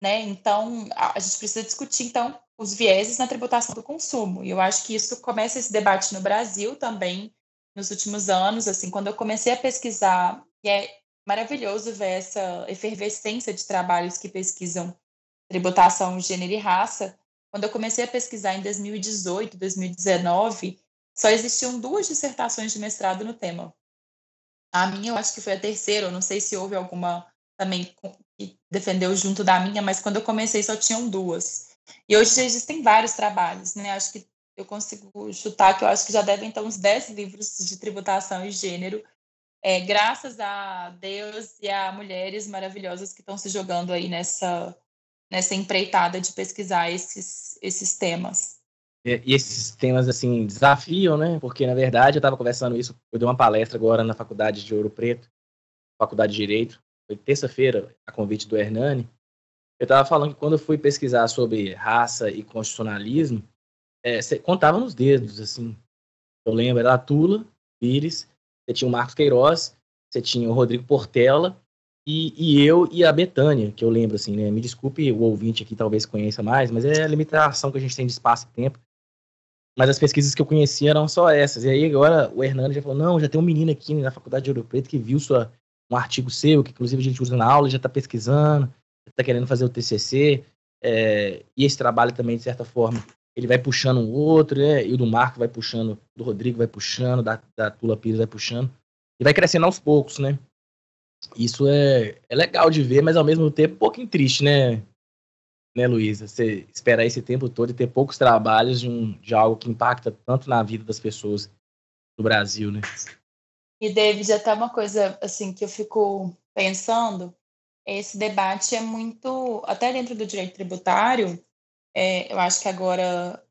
Né? Então, a, gente precisa discutir, então, os vieses na tributação do consumo. E eu acho que isso começa esse debate no Brasil também, nos últimos anos, assim, quando eu comecei a pesquisar, e é maravilhoso ver essa efervescência de trabalhos que pesquisam tributação, gênero e raça. Quando eu comecei a pesquisar em 2018, 2019, só existiam duas dissertações de mestrado no tema. A minha eu acho que foi a terceira, eu não sei se houve alguma também defendeu junto da minha, mas quando eu comecei só tinham duas. E hoje existem vários trabalhos, né? Acho que eu consigo chutar que eu acho que já devem ter uns 10 livros de tributação e gênero, é, graças a Deus e a mulheres maravilhosas que estão se jogando aí nessa, nessa empreitada de pesquisar esses, esses temas. E esses temas, assim, desafiam, né? Porque, na verdade, eu estava conversando isso, eu dei uma palestra agora na Faculdade de Ouro Preto, Faculdade de Direito, foi terça-feira, a convite do Hernani, eu estava falando que quando eu fui pesquisar sobre raça e constitucionalismo, é, contava nos dedos, assim. Eu lembro, era a Tula Pires, você tinha o Marcos Queiroz, você tinha o Rodrigo Portela, e, e, eu e a Betânia, que eu lembro, assim, né? Me desculpe o ouvinte aqui talvez conheça mais, mas é a limitação que a gente tem de espaço e tempo. Mas as pesquisas que eu conhecia eram só essas. E aí agora o Hernani já falou, não, já tem um menino aqui na Faculdade de Ouro Preto que viu sua, um artigo seu, que inclusive a gente usa na aula, já está pesquisando, está querendo fazer o TCC, é, e esse trabalho também, de certa forma, ele vai puxando um outro, né? E o do Marco vai puxando, do Rodrigo vai puxando, da, da Tula Pires vai puxando, e vai crescendo aos poucos, né? Isso é, é legal de ver, mas ao mesmo tempo um pouquinho triste, né? Né, Luísa? Você esperar esse tempo todo e ter poucos trabalhos de, um, de algo que impacta tanto na vida das pessoas no Brasil, né? E, David, até uma coisa assim que eu fico pensando, esse debate é muito, até dentro do direito tributário, é, eu acho que agora,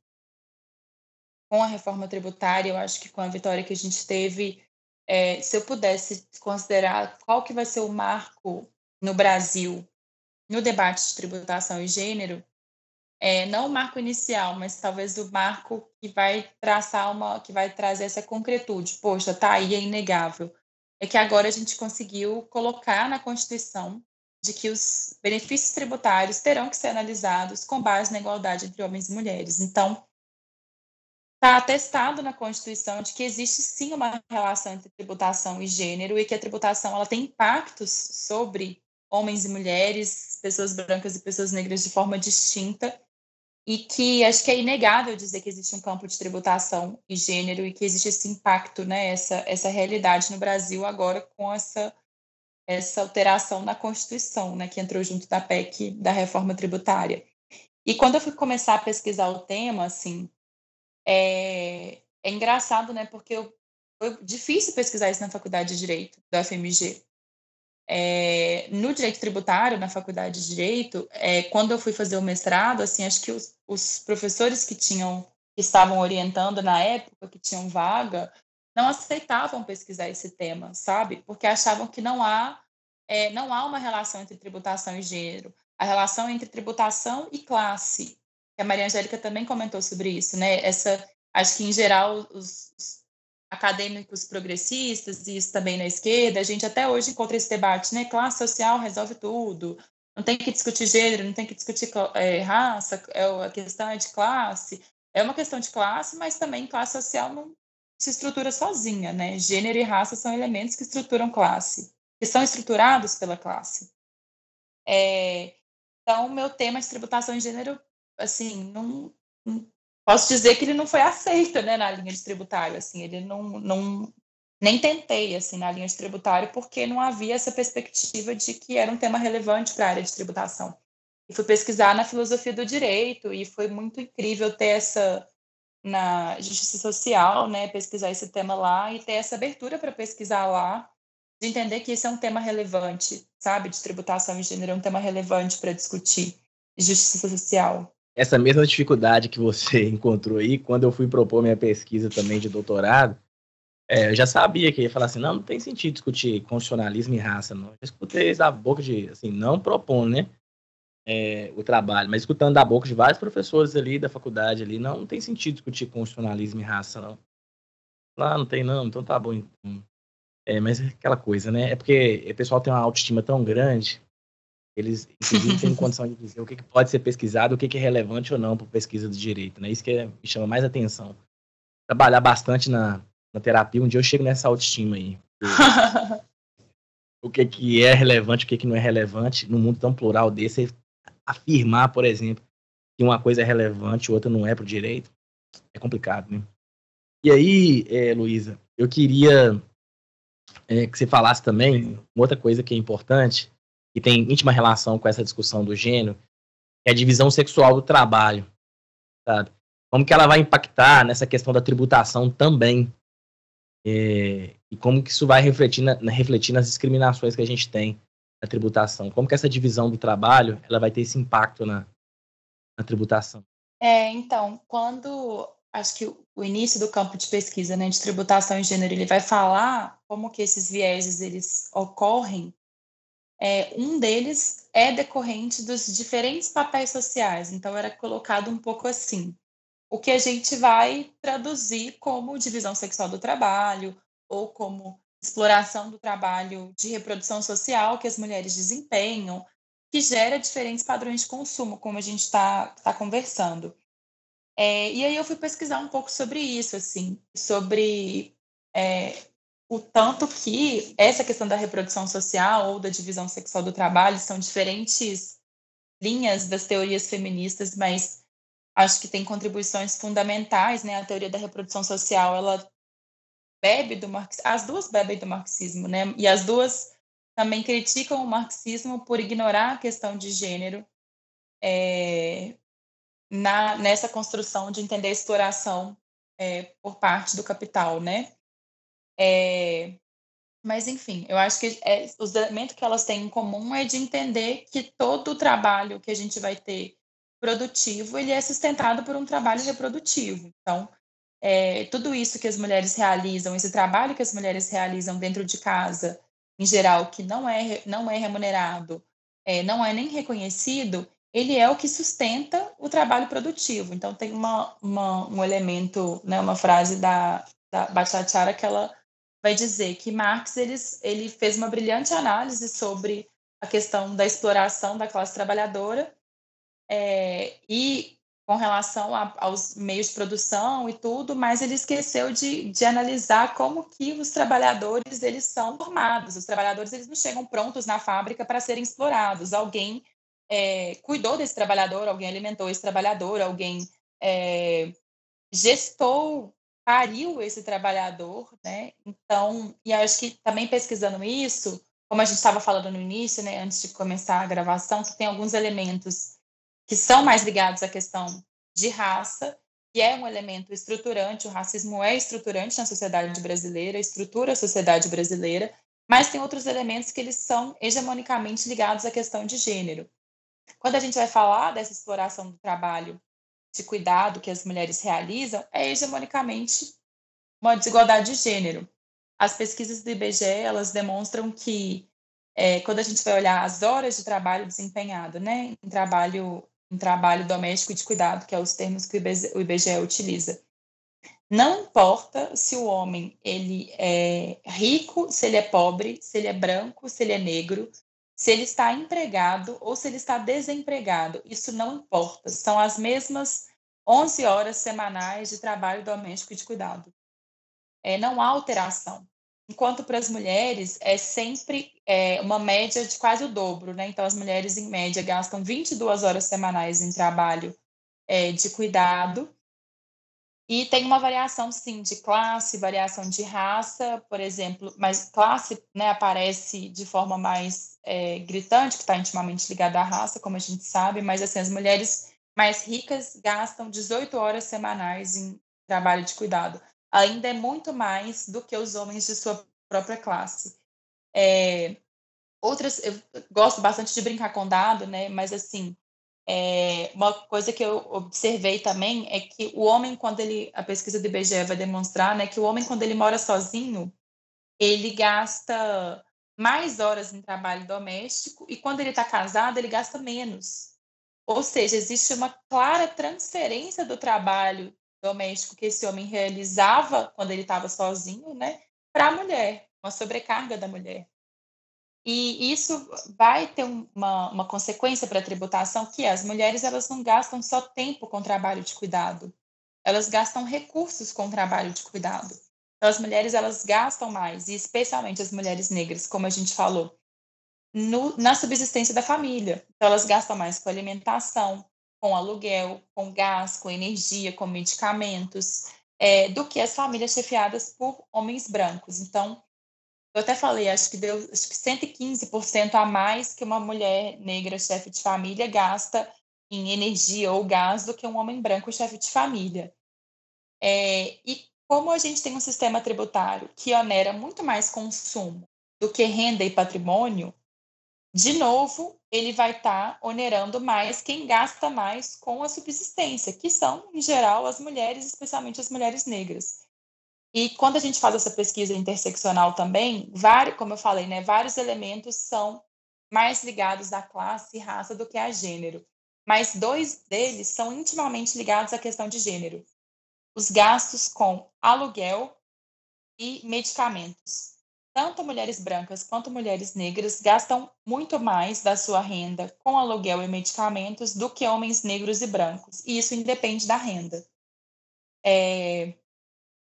com a reforma tributária, eu acho que com a vitória que a gente teve, é, se eu pudesse considerar qual que vai ser o marco no Brasil no debate de tributação e gênero, é, não o marco inicial, mas talvez o marco que vai traçar uma, que vai trazer essa concretude. Poxa, tá aí, é inegável. É que agora a gente conseguiu colocar na Constituição de que os benefícios tributários terão que ser analisados com base na igualdade entre homens e mulheres. Então, está atestado na Constituição de que existe sim uma relação entre tributação e gênero e que a tributação ela tem impactos sobre homens e mulheres, pessoas brancas e pessoas negras de forma distinta e que acho que é inegável dizer que existe um campo de tributação e gênero e que existe esse impacto, né, essa, essa realidade no Brasil agora com essa, essa alteração na Constituição, né, que entrou junto da PEC da reforma tributária. E quando eu fui começar a pesquisar o tema, assim, é, é engraçado, né, porque eu, foi difícil pesquisar isso na faculdade de Direito da FMG, é, no direito tributário, na faculdade de direito, é, quando eu fui fazer o mestrado, assim, acho que os, os, professores que tinham, que estavam orientando na época, que tinham vaga, não aceitavam pesquisar esse tema, sabe? Porque achavam que não há, é, não há uma relação entre tributação e gênero, a relação entre tributação e classe. A Maria Angélica também comentou sobre isso, né? Essa, acho que em geral os, acadêmicos progressistas, e isso também na esquerda, a gente até hoje encontra esse debate, né? Classe social resolve tudo, não tem que discutir gênero, não tem que discutir é, raça, é, a questão é de classe. É uma questão de classe, mas também classe social não se estrutura sozinha, né? Gênero e raça são elementos que estruturam classe, que são estruturados pela classe. É, então, meu tema de tributação em gênero, assim, não, não posso dizer que ele não foi aceito, né, na linha de tributário, assim, ele não, não nem tentei, assim, na linha de tributário, porque não havia essa perspectiva de que era um tema relevante para a área de tributação. E fui pesquisar na filosofia do direito e foi muito incrível ter essa na justiça social, né, pesquisar esse tema lá e ter essa abertura para pesquisar lá, de entender que esse é um tema relevante, sabe, de tributação e gênero, é um tema relevante para discutir justiça social essa mesma dificuldade que você encontrou aí, quando eu fui propor minha pesquisa também de doutorado, é, eu já sabia que ia falar assim, não, não tem sentido discutir constitucionalismo e raça, não. Eu escutei isso da boca de, assim, não propõe, né, é, o trabalho, mas escutando da boca de vários professores ali da faculdade ali, não, não tem sentido discutir constitucionalismo e raça, não. Lá ah, não tem não, então tá bom. Então. É, mas é aquela coisa, né, é porque o pessoal tem uma autoestima tão grande eles, inclusive, têm condição de dizer o que, que, pode ser pesquisado, o que, que é relevante ou não para pesquisa de direito. Né? Isso que é, me chama mais atenção. Trabalhar bastante na, na terapia, um dia eu chego nessa autoestima aí. o que, que é relevante, o que, que não é relevante, num mundo tão plural desse, afirmar, por exemplo, que uma coisa é relevante e outra não é para o direito, é complicado, né? E aí, é, Luísa, eu queria é, que você falasse também, outra coisa que é importante, e tem íntima relação com essa discussão do gênero, é a divisão sexual do trabalho, sabe? Como que ela vai impactar nessa questão da tributação também, é, e como que isso vai refletir, na, refletir nas discriminações que a gente tem na tributação, como que essa divisão do trabalho, ela vai ter esse impacto na, na tributação. É, então, quando acho que o início do campo de pesquisa né, de tributação e gênero ele vai falar como que esses vieses eles ocorrem. É, um deles é decorrente dos diferentes papéis sociais, então era colocado um pouco assim. O que a gente vai traduzir como divisão sexual do trabalho ou como exploração do trabalho de reprodução social que as mulheres desempenham, que gera diferentes padrões de consumo, como a gente está tá conversando. É, e aí eu fui pesquisar um pouco sobre isso, assim, sobre é, o tanto que essa questão da reprodução social ou da divisão sexual do trabalho são diferentes linhas das teorias feministas, mas acho que tem contribuições fundamentais, né? A teoria da reprodução social, ela bebe do marxismo, as duas bebem do marxismo, né? E as duas também criticam o marxismo por ignorar a questão de gênero é, na, nessa construção de entender a exploração é, por parte do capital, né? É, mas, enfim, eu acho que é, os elementos que elas têm em comum é de entender que todo o trabalho que a gente vai ter produtivo, ele é sustentado por um trabalho reprodutivo. Então, é, tudo isso que as mulheres realizam, esse trabalho que as mulheres realizam dentro de casa, em geral, que não é, não é remunerado, é, não é nem reconhecido, ele é o que sustenta o trabalho produtivo. Então, tem uma, uma um elemento, né, uma frase da, da Bachachara que ela vai dizer que Marx ele, ele fez uma brilhante análise sobre a questão da exploração da classe trabalhadora é, e com relação a, aos meios de produção e tudo, mas ele esqueceu de, de analisar como que os trabalhadores eles são formados. Os trabalhadores eles não chegam prontos na fábrica para serem explorados. Alguém é, cuidou desse trabalhador, alguém alimentou esse trabalhador, alguém é, gestou, pariu esse trabalhador, né? Então, e acho que também pesquisando isso, como a gente estava falando no início, né, antes de começar a gravação, que tem alguns elementos que são mais ligados à questão de raça, que é um elemento estruturante, o racismo é estruturante na sociedade brasileira, estrutura a sociedade brasileira, mas tem outros elementos que eles são hegemonicamente ligados à questão de gênero. Quando a gente vai falar dessa exploração do trabalho de cuidado que as mulheres realizam, é hegemonicamente uma desigualdade de gênero. As pesquisas do IBGE elas demonstram que é, quando a gente vai olhar as horas de trabalho desempenhado, né, em trabalho em trabalho doméstico e de cuidado, que é os termos que o IBGE utiliza. Não importa se o homem ele é rico, se ele é pobre, se ele é branco, se ele é negro, se ele está empregado ou se ele está desempregado. Isso não importa. São as mesmas 11 horas semanais de trabalho doméstico e de cuidado. É, não há alteração enquanto para as mulheres é sempre é, uma média de quase o dobro, né? Então, as mulheres, em média, gastam 22 horas semanais em trabalho é, de cuidado. E tem uma variação, sim, de classe, variação de raça, por exemplo, mas classe né, aparece de forma mais é, gritante, que está intimamente ligada à raça, como a gente sabe, mas assim, as mulheres mais ricas gastam 18 horas semanais em trabalho de cuidado ainda é muito mais do que os homens de sua própria classe. É, outras, eu gosto bastante de brincar com dado, né? Mas assim, é, uma coisa que eu observei também é que o homem, quando ele, a pesquisa do IBGE vai demonstrar, né, que o homem, quando ele mora sozinho, ele gasta mais horas em trabalho doméstico e quando ele está casado, ele gasta menos. Ou seja, existe uma clara transferência do trabalho doméstico que esse homem realizava quando ele estava sozinho, né, para a mulher, uma sobrecarga da mulher. E isso vai ter uma, uma consequência para a tributação, que as mulheres elas não gastam só tempo com trabalho de cuidado, elas gastam recursos com trabalho de cuidado. Então, as mulheres elas gastam mais, e especialmente as mulheres negras, como a gente falou, no, na subsistência da família. Então, elas gastam mais com alimentação, com aluguel, com gás, com energia, com medicamentos, é, do que as famílias chefiadas por homens brancos. Então, eu até falei, acho que deu acho que 115% a mais que uma mulher negra chefe de família gasta em energia ou gás do que um homem branco chefe de família. É, e como a gente tem um sistema tributário que onera muito mais consumo do que renda e patrimônio, de novo, ele vai estar tá onerando mais quem gasta mais com a subsistência, que são, em geral, as mulheres, especialmente as mulheres negras. E quando a gente faz essa pesquisa interseccional também, vários, como eu falei, né, vários elementos são mais ligados à classe e raça do que a gênero. Mas dois deles são intimamente ligados à questão de gênero. Os gastos com aluguel e medicamentos tanto mulheres brancas quanto mulheres negras gastam muito mais da sua renda com aluguel e medicamentos do que homens negros e brancos. E isso independe da renda. É...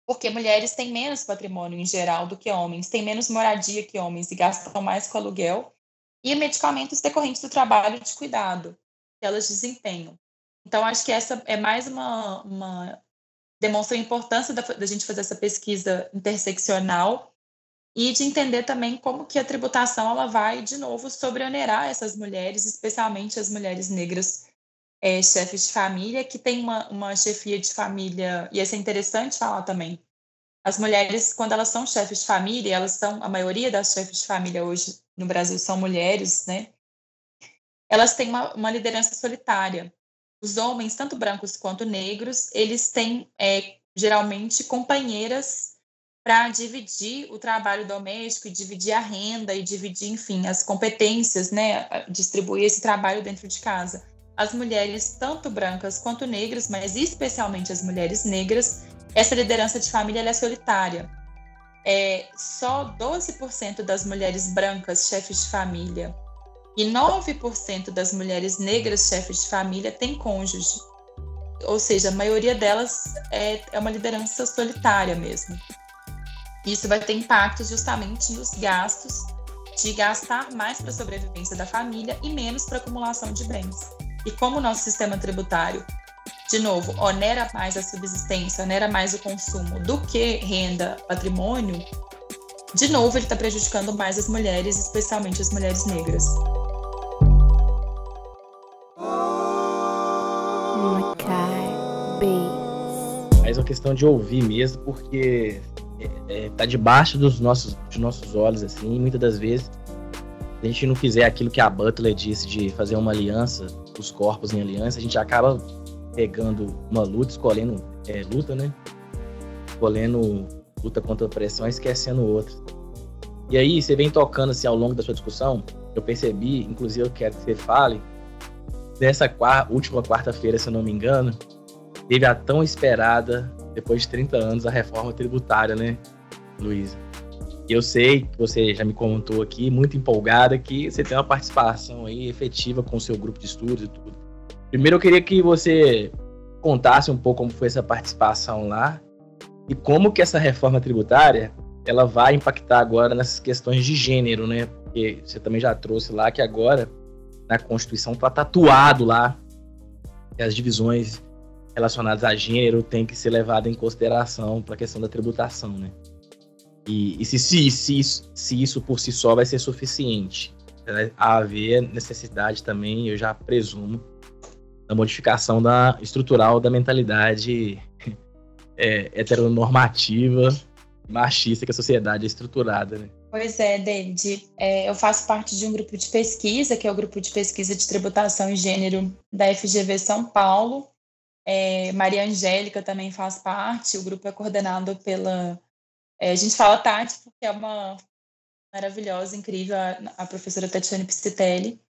Porque mulheres têm menos patrimônio em geral do que homens, têm menos moradia que homens e gastam mais com aluguel e medicamentos decorrentes do trabalho de cuidado que elas desempenham. Então, acho que essa é mais uma, uma demonstra a importância da, da gente fazer essa pesquisa interseccional e de entender também como que a tributação ela vai de novo sobreonerar essas mulheres, especialmente as mulheres negras é, chefes de família, que tem uma, uma chefia de família, e isso é interessante falar também. As mulheres, quando elas são chefes de família, elas são, a maioria das chefes de família hoje no Brasil são mulheres, né? Elas têm uma, uma liderança solitária. Os homens, tanto brancos quanto negros, eles têm é, geralmente companheiras para dividir o trabalho doméstico e dividir a renda e dividir, enfim, as competências, né, distribuir esse trabalho dentro de casa. As mulheres, tanto brancas quanto negras, mas especialmente as mulheres negras, essa liderança de família é solitária. É, só 12% das mulheres brancas chefes de família e 9% das mulheres negras chefes de família têm cônjuge. Ou seja, a maioria delas é, é uma liderança solitária mesmo. Isso vai ter impactos justamente nos gastos de gastar mais para a sobrevivência da família e menos para acumulação de bens. E como o nosso sistema tributário, de novo, onera mais a subsistência, onera mais o consumo do que renda, patrimônio, de novo ele está prejudicando mais as mulheres, especialmente as mulheres negras. Mais uma questão de ouvir mesmo, porque é, tá debaixo dos nossos, dos nossos olhos, assim, e muitas das vezes, se a gente não fizer aquilo que a Butler disse de fazer uma aliança, os corpos em aliança, a gente acaba pegando uma luta, escolhendo é, luta, né? Escolhendo luta contra a pressão esquecendo outra. E aí, você vem tocando assim ao longo da sua discussão, eu percebi, inclusive eu quero que você fale, dessa quarta, última quarta-feira, se eu não me engano, teve a tão esperada depois de 30 anos, a reforma tributária, né, Luísa? Eu sei que você já me contou aqui, muito empolgada, que você tem uma participação aí efetiva com o seu grupo de estudos e tudo. Primeiro, eu queria que você contasse um pouco como foi essa participação lá e como que essa reforma tributária ela vai impactar agora nessas questões de gênero, né? Porque você também já trouxe lá que agora na Constituição está tatuado lá que as divisões relacionadas a gênero tem que ser levada em consideração para a questão da tributação, né? E, e se, se, se, se isso por si só vai ser suficiente, né? haver necessidade também, eu já presumo, da modificação da estrutural da mentalidade é, heteronormativa, machista que a sociedade é estruturada, né? Pois é, David. É, eu faço parte de um grupo de pesquisa, que é o grupo de pesquisa de tributação e gênero da FGV São Paulo, é, Maria Angélica também faz parte, o grupo é coordenado pela. É, a gente fala Tati, porque é uma maravilhosa, incrível, a, a professora Tatiane Pistitelli.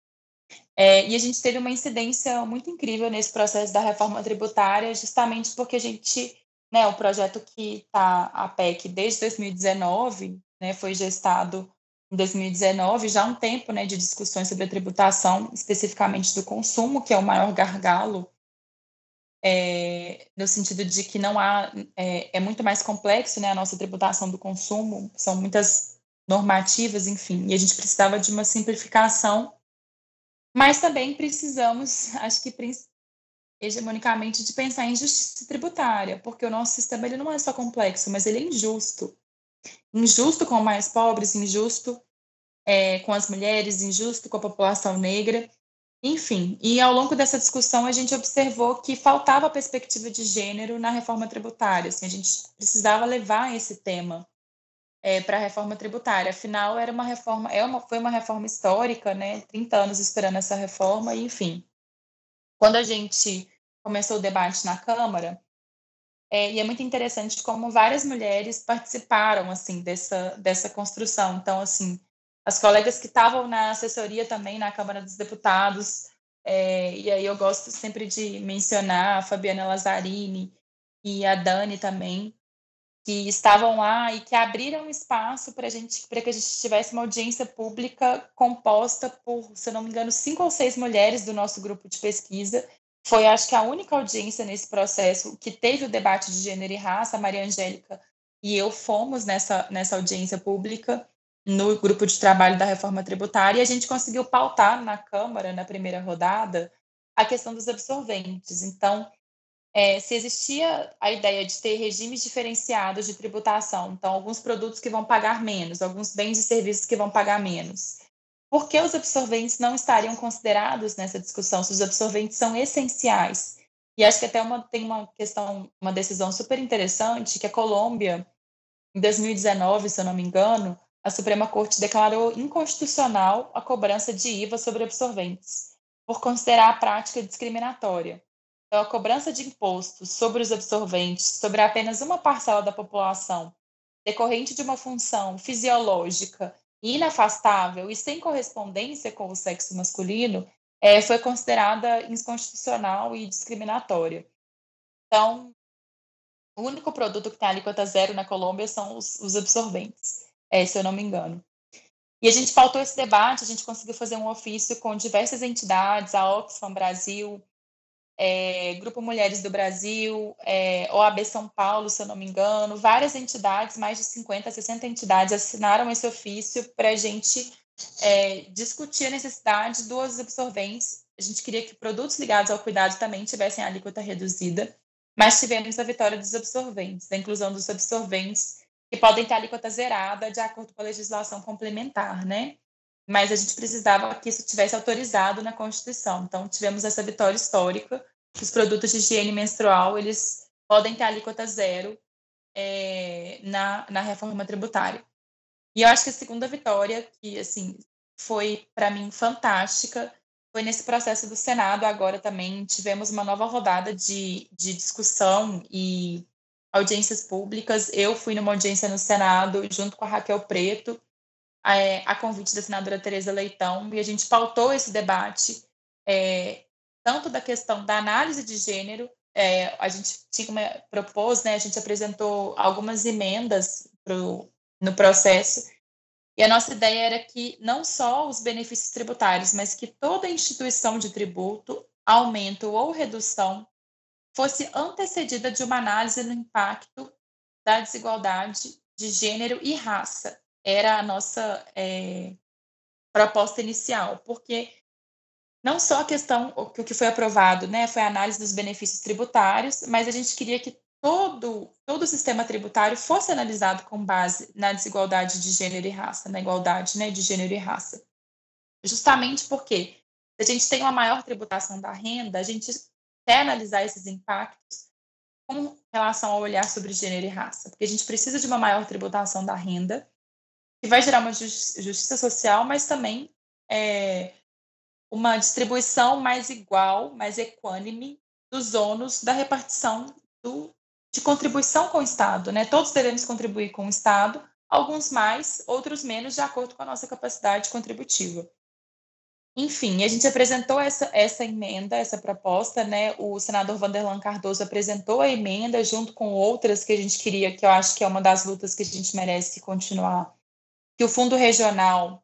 É, e a gente teve uma incidência muito incrível nesse processo da reforma tributária, justamente porque a gente, né, o projeto que está a PEC desde 2019, né, foi gestado em 2019, já há um tempo né, de discussões sobre a tributação, especificamente do consumo, que é o maior gargalo é, no sentido de que não há é, é, muito mais complexo, né, a nossa tributação do consumo, são muitas normativas, enfim, e a gente precisava de uma simplificação, mas também precisamos, acho que hegemonicamente, de pensar em justiça tributária, porque o nosso sistema ele não é só complexo, mas ele é injusto. injusto com os mais pobres, injusto é, com as mulheres, injusto com a população negra. Enfim, e ao longo dessa discussão a gente observou que faltava perspectiva de gênero na reforma tributária, assim, a gente precisava levar esse tema é, para a reforma tributária. Afinal, era uma reforma, é uma, foi uma reforma histórica, né? 30 anos esperando essa reforma, e enfim. Quando a gente começou o debate na Câmara, é, e é muito interessante como várias mulheres participaram assim dessa, dessa construção. Então, assim, as colegas que estavam na assessoria também na Câmara dos Deputados, é, e aí eu gosto sempre de mencionar a Fabiana Lazzarini e a Dani também, que estavam lá e que abriram espaço para gente, para que a gente tivesse uma audiência pública composta por, se eu não me engano, cinco ou seis mulheres do nosso grupo de pesquisa. Foi, acho que, a única audiência nesse processo que teve o debate de gênero e raça. A Maria Angélica e eu fomos nessa, nessa audiência pública no grupo de trabalho da reforma tributária e a gente conseguiu pautar na Câmara, na primeira rodada, a questão dos absorventes. Então, é, se existia a ideia de ter regimes diferenciados de tributação, então, alguns produtos que vão pagar menos, alguns bens e serviços que vão pagar menos, por que os absorventes não estariam considerados nessa discussão, se os absorventes são essenciais? E acho que até uma, tem uma questão, uma decisão super interessante, que a Colômbia, em 2019, se eu não me engano, a Suprema Corte declarou inconstitucional a cobrança de IVA sobre absorventes, por considerar a prática discriminatória. Então, a cobrança de impostos sobre os absorventes sobre apenas uma parcela da população, decorrente de uma função fisiológica inafastável e sem correspondência com o sexo masculino, é, foi considerada inconstitucional e discriminatória. Então, o único produto que tem alíquota zero na Colômbia são os, os absorventes é, se eu não me engano. E a gente faltou esse debate, a gente conseguiu fazer um ofício com diversas entidades, a Oxfam Brasil, é, Grupo Mulheres do Brasil, é, OAB São Paulo, se eu não me engano, várias entidades, mais de 50, 60 entidades assinaram esse ofício para a gente é, discutir a necessidade dos absorventes. A gente queria que produtos ligados ao cuidado também tivessem alíquota reduzida, mas tivemos a vitória dos absorventes, da inclusão dos absorventes que podem ter alíquota zerada de acordo com a legislação complementar, né? Mas a gente precisava que isso tivesse autorizado na Constituição. Então, tivemos essa vitória histórica, os produtos de higiene menstrual, eles podem ter alíquota zero é, na, na reforma tributária. E eu acho que a segunda vitória, que, assim, foi, para mim, fantástica, foi nesse processo do Senado. Agora também tivemos uma nova rodada de, de discussão e audiências públicas. Eu fui numa audiência no Senado junto com a Raquel Preto, é, a convite da senadora Tereza Leitão, e a gente pautou esse debate, é, tanto da questão da análise de gênero, é, a gente tinha uma, propôs, né, a gente apresentou algumas emendas pro, no processo, e a nossa ideia era que não só os benefícios tributários, mas que toda instituição de tributo, aumento ou redução fosse antecedida de uma análise do impacto da desigualdade de gênero e raça. Era a nossa é, proposta inicial, porque não só a questão, o que foi aprovado, né, foi a análise dos benefícios tributários, mas a gente queria que todo, todo o sistema tributário fosse analisado com base na desigualdade de gênero e raça, na igualdade né, de gênero e raça. Justamente porque se a gente tem uma maior tributação da renda, a gente quer analisar esses impactos com relação ao olhar sobre gênero e raça, porque a gente precisa de uma maior tributação da renda, que vai gerar uma justiça social, mas também é, uma distribuição mais igual, mais equânime dos ônus da repartição do, de contribuição com o Estado. Né? Todos devemos contribuir com o Estado, alguns mais, outros menos, de acordo com a nossa capacidade contributiva. Enfim, a gente apresentou essa, essa emenda, essa proposta, né? O senador Vanderlan Cardoso apresentou a emenda junto com outras que a gente queria, que eu acho que é uma das lutas que a gente merece continuar. Que o fundo regional,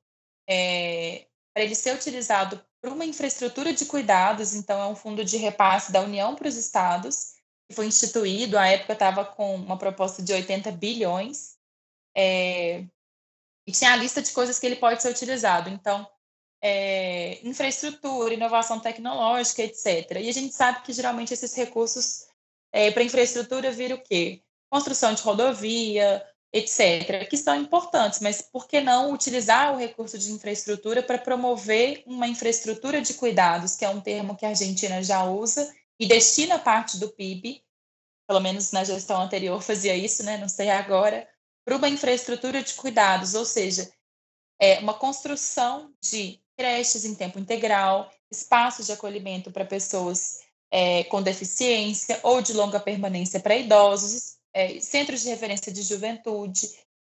é, para ele ser utilizado para uma infraestrutura de cuidados, então é um fundo de repasse da União para os estados, que foi instituído, à época estava com uma proposta de 80 bilhões, é, e tinha a lista de coisas que ele pode ser utilizado. Então, é, infraestrutura, inovação tecnológica, etc. E a gente sabe que geralmente esses recursos é, para infraestrutura viram o quê? Construção de rodovia, etc., que são importantes, mas por que não utilizar o recurso de infraestrutura para promover uma infraestrutura de cuidados, que é um termo que a Argentina já usa e destina parte do PIB, pelo menos na gestão anterior fazia isso, né? não sei agora, para uma infraestrutura de cuidados, ou seja, é uma construção de creches em tempo integral, espaços de acolhimento para pessoas é, com deficiência ou de longa permanência para idosos, é, centros de referência de juventude,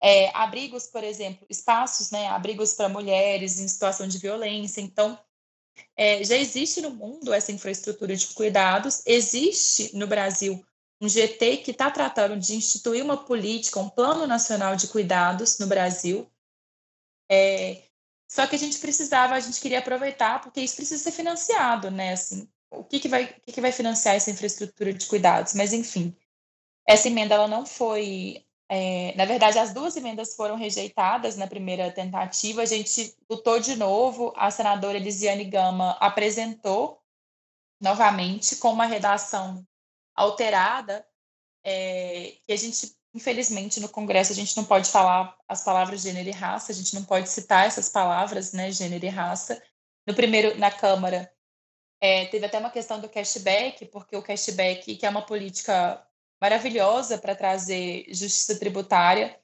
é, abrigos, por exemplo, espaços, né, abrigos para mulheres em situação de violência. Então, é, já existe no mundo essa infraestrutura de cuidados, existe no Brasil um GT que está tratando de instituir uma política, um plano nacional de cuidados no Brasil. É, só que a gente precisava, a gente queria aproveitar, porque isso precisa ser financiado, né? Assim, o que, que, vai, o que, que vai financiar essa infraestrutura de cuidados? Mas, enfim, essa emenda ela não foi. É, na verdade, as duas emendas foram rejeitadas na primeira tentativa. A gente lutou de novo. A senadora Elisiane Gama apresentou novamente com uma redação alterada, é, que a gente, infelizmente, no Congresso, a gente não pode falar as palavras gênero e raça, a gente não pode citar essas palavras, né, gênero e raça. No primeiro, na Câmara, é, teve até uma questão do cashback, porque o cashback, que é uma política maravilhosa para trazer justiça tributária.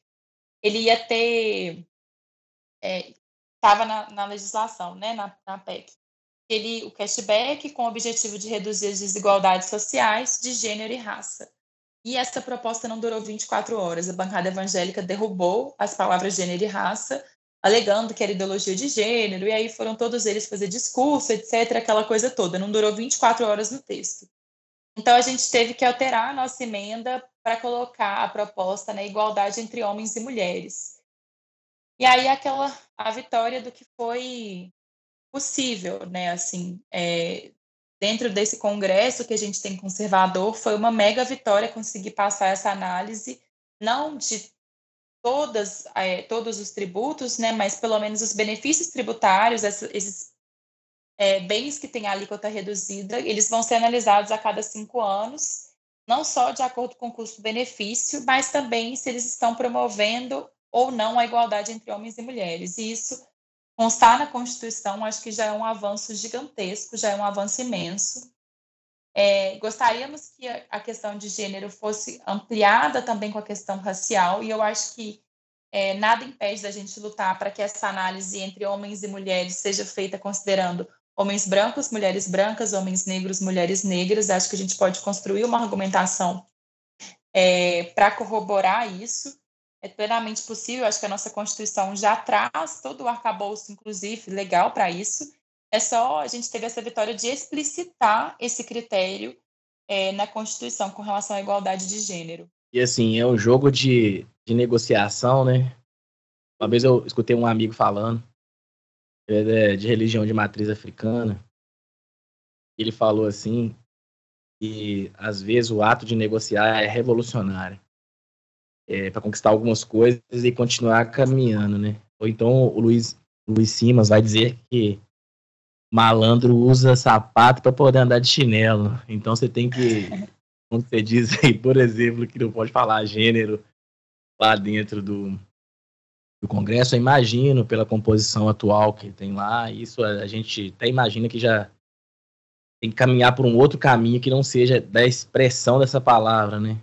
Ele ia ter. Estava é, na, na, legislação, né, na, na PEC. Ele, o cashback com o objetivo de reduzir as desigualdades sociais de gênero e raça. E essa proposta não durou 24 horas. A bancada evangélica derrubou as palavras gênero e raça, alegando que era ideologia de gênero, e aí foram todos eles fazer discurso, etc., aquela coisa toda. Não durou 24 horas no texto. Então, a gente teve que alterar a nossa emenda para colocar a proposta na igualdade entre homens e mulheres. E aí, aquela, a vitória do que foi possível, né? Assim, é, dentro desse congresso que a gente tem conservador, foi uma mega vitória conseguir passar essa análise, não de todas, é, todos os tributos, né, mas pelo menos os benefícios tributários, esses é, bens que têm alíquota reduzida, eles vão ser analisados a cada cinco anos, não só de acordo com o custo-benefício, mas também se eles estão promovendo ou não a igualdade entre homens e mulheres. E isso constar na Constituição, acho que já é um avanço gigantesco, já é um avanço imenso. É, gostaríamos que a questão de gênero fosse ampliada também com a questão racial, e eu acho que é, nada impede da gente lutar para que essa análise entre homens e mulheres seja feita considerando homens brancos, mulheres brancas, homens negros, mulheres negras. Acho que a gente pode construir uma argumentação é, para corroborar isso. É plenamente possível. Acho que a nossa Constituição já traz todo o arcabouço, inclusive, legal para isso. É só a gente teve essa vitória de explicitar esse critério é, na Constituição com relação à igualdade de gênero. E assim, é um jogo de, de negociação, né? Uma vez eu escutei um amigo falando é de religião de matriz africana. Ele falou assim que às vezes o ato de negociar é revolucionário. É, para conquistar algumas coisas e continuar caminhando, né? Ou então o Luiz, Luiz Simas vai dizer que malandro usa sapato para poder andar de chinelo. Então você tem que, como você diz aí, por exemplo, que não pode falar gênero lá dentro do, do Congresso, eu imagino, pela composição atual que tem lá, isso a gente até imagina que já tem que caminhar por um outro caminho que não seja da expressão dessa palavra, né?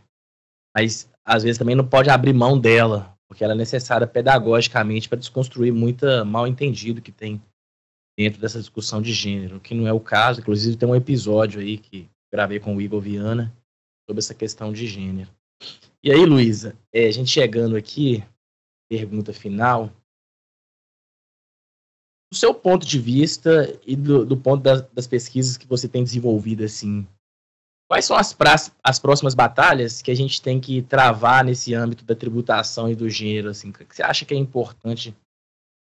Mas às vezes também não pode abrir mão dela, porque ela é necessária pedagogicamente para desconstruir muita mal entendido que tem dentro dessa discussão de gênero, que não é o caso. Inclusive tem um episódio aí que gravei com o Igor Viana sobre essa questão de gênero. E aí, Luísa, é, a gente chegando aqui pergunta final. Do seu ponto de vista e do, do ponto das, das, pesquisas que você tem desenvolvido, assim, quais são as, as próximas batalhas que a gente tem que travar nesse âmbito da tributação e do gênero? Assim, o que você acha que é importante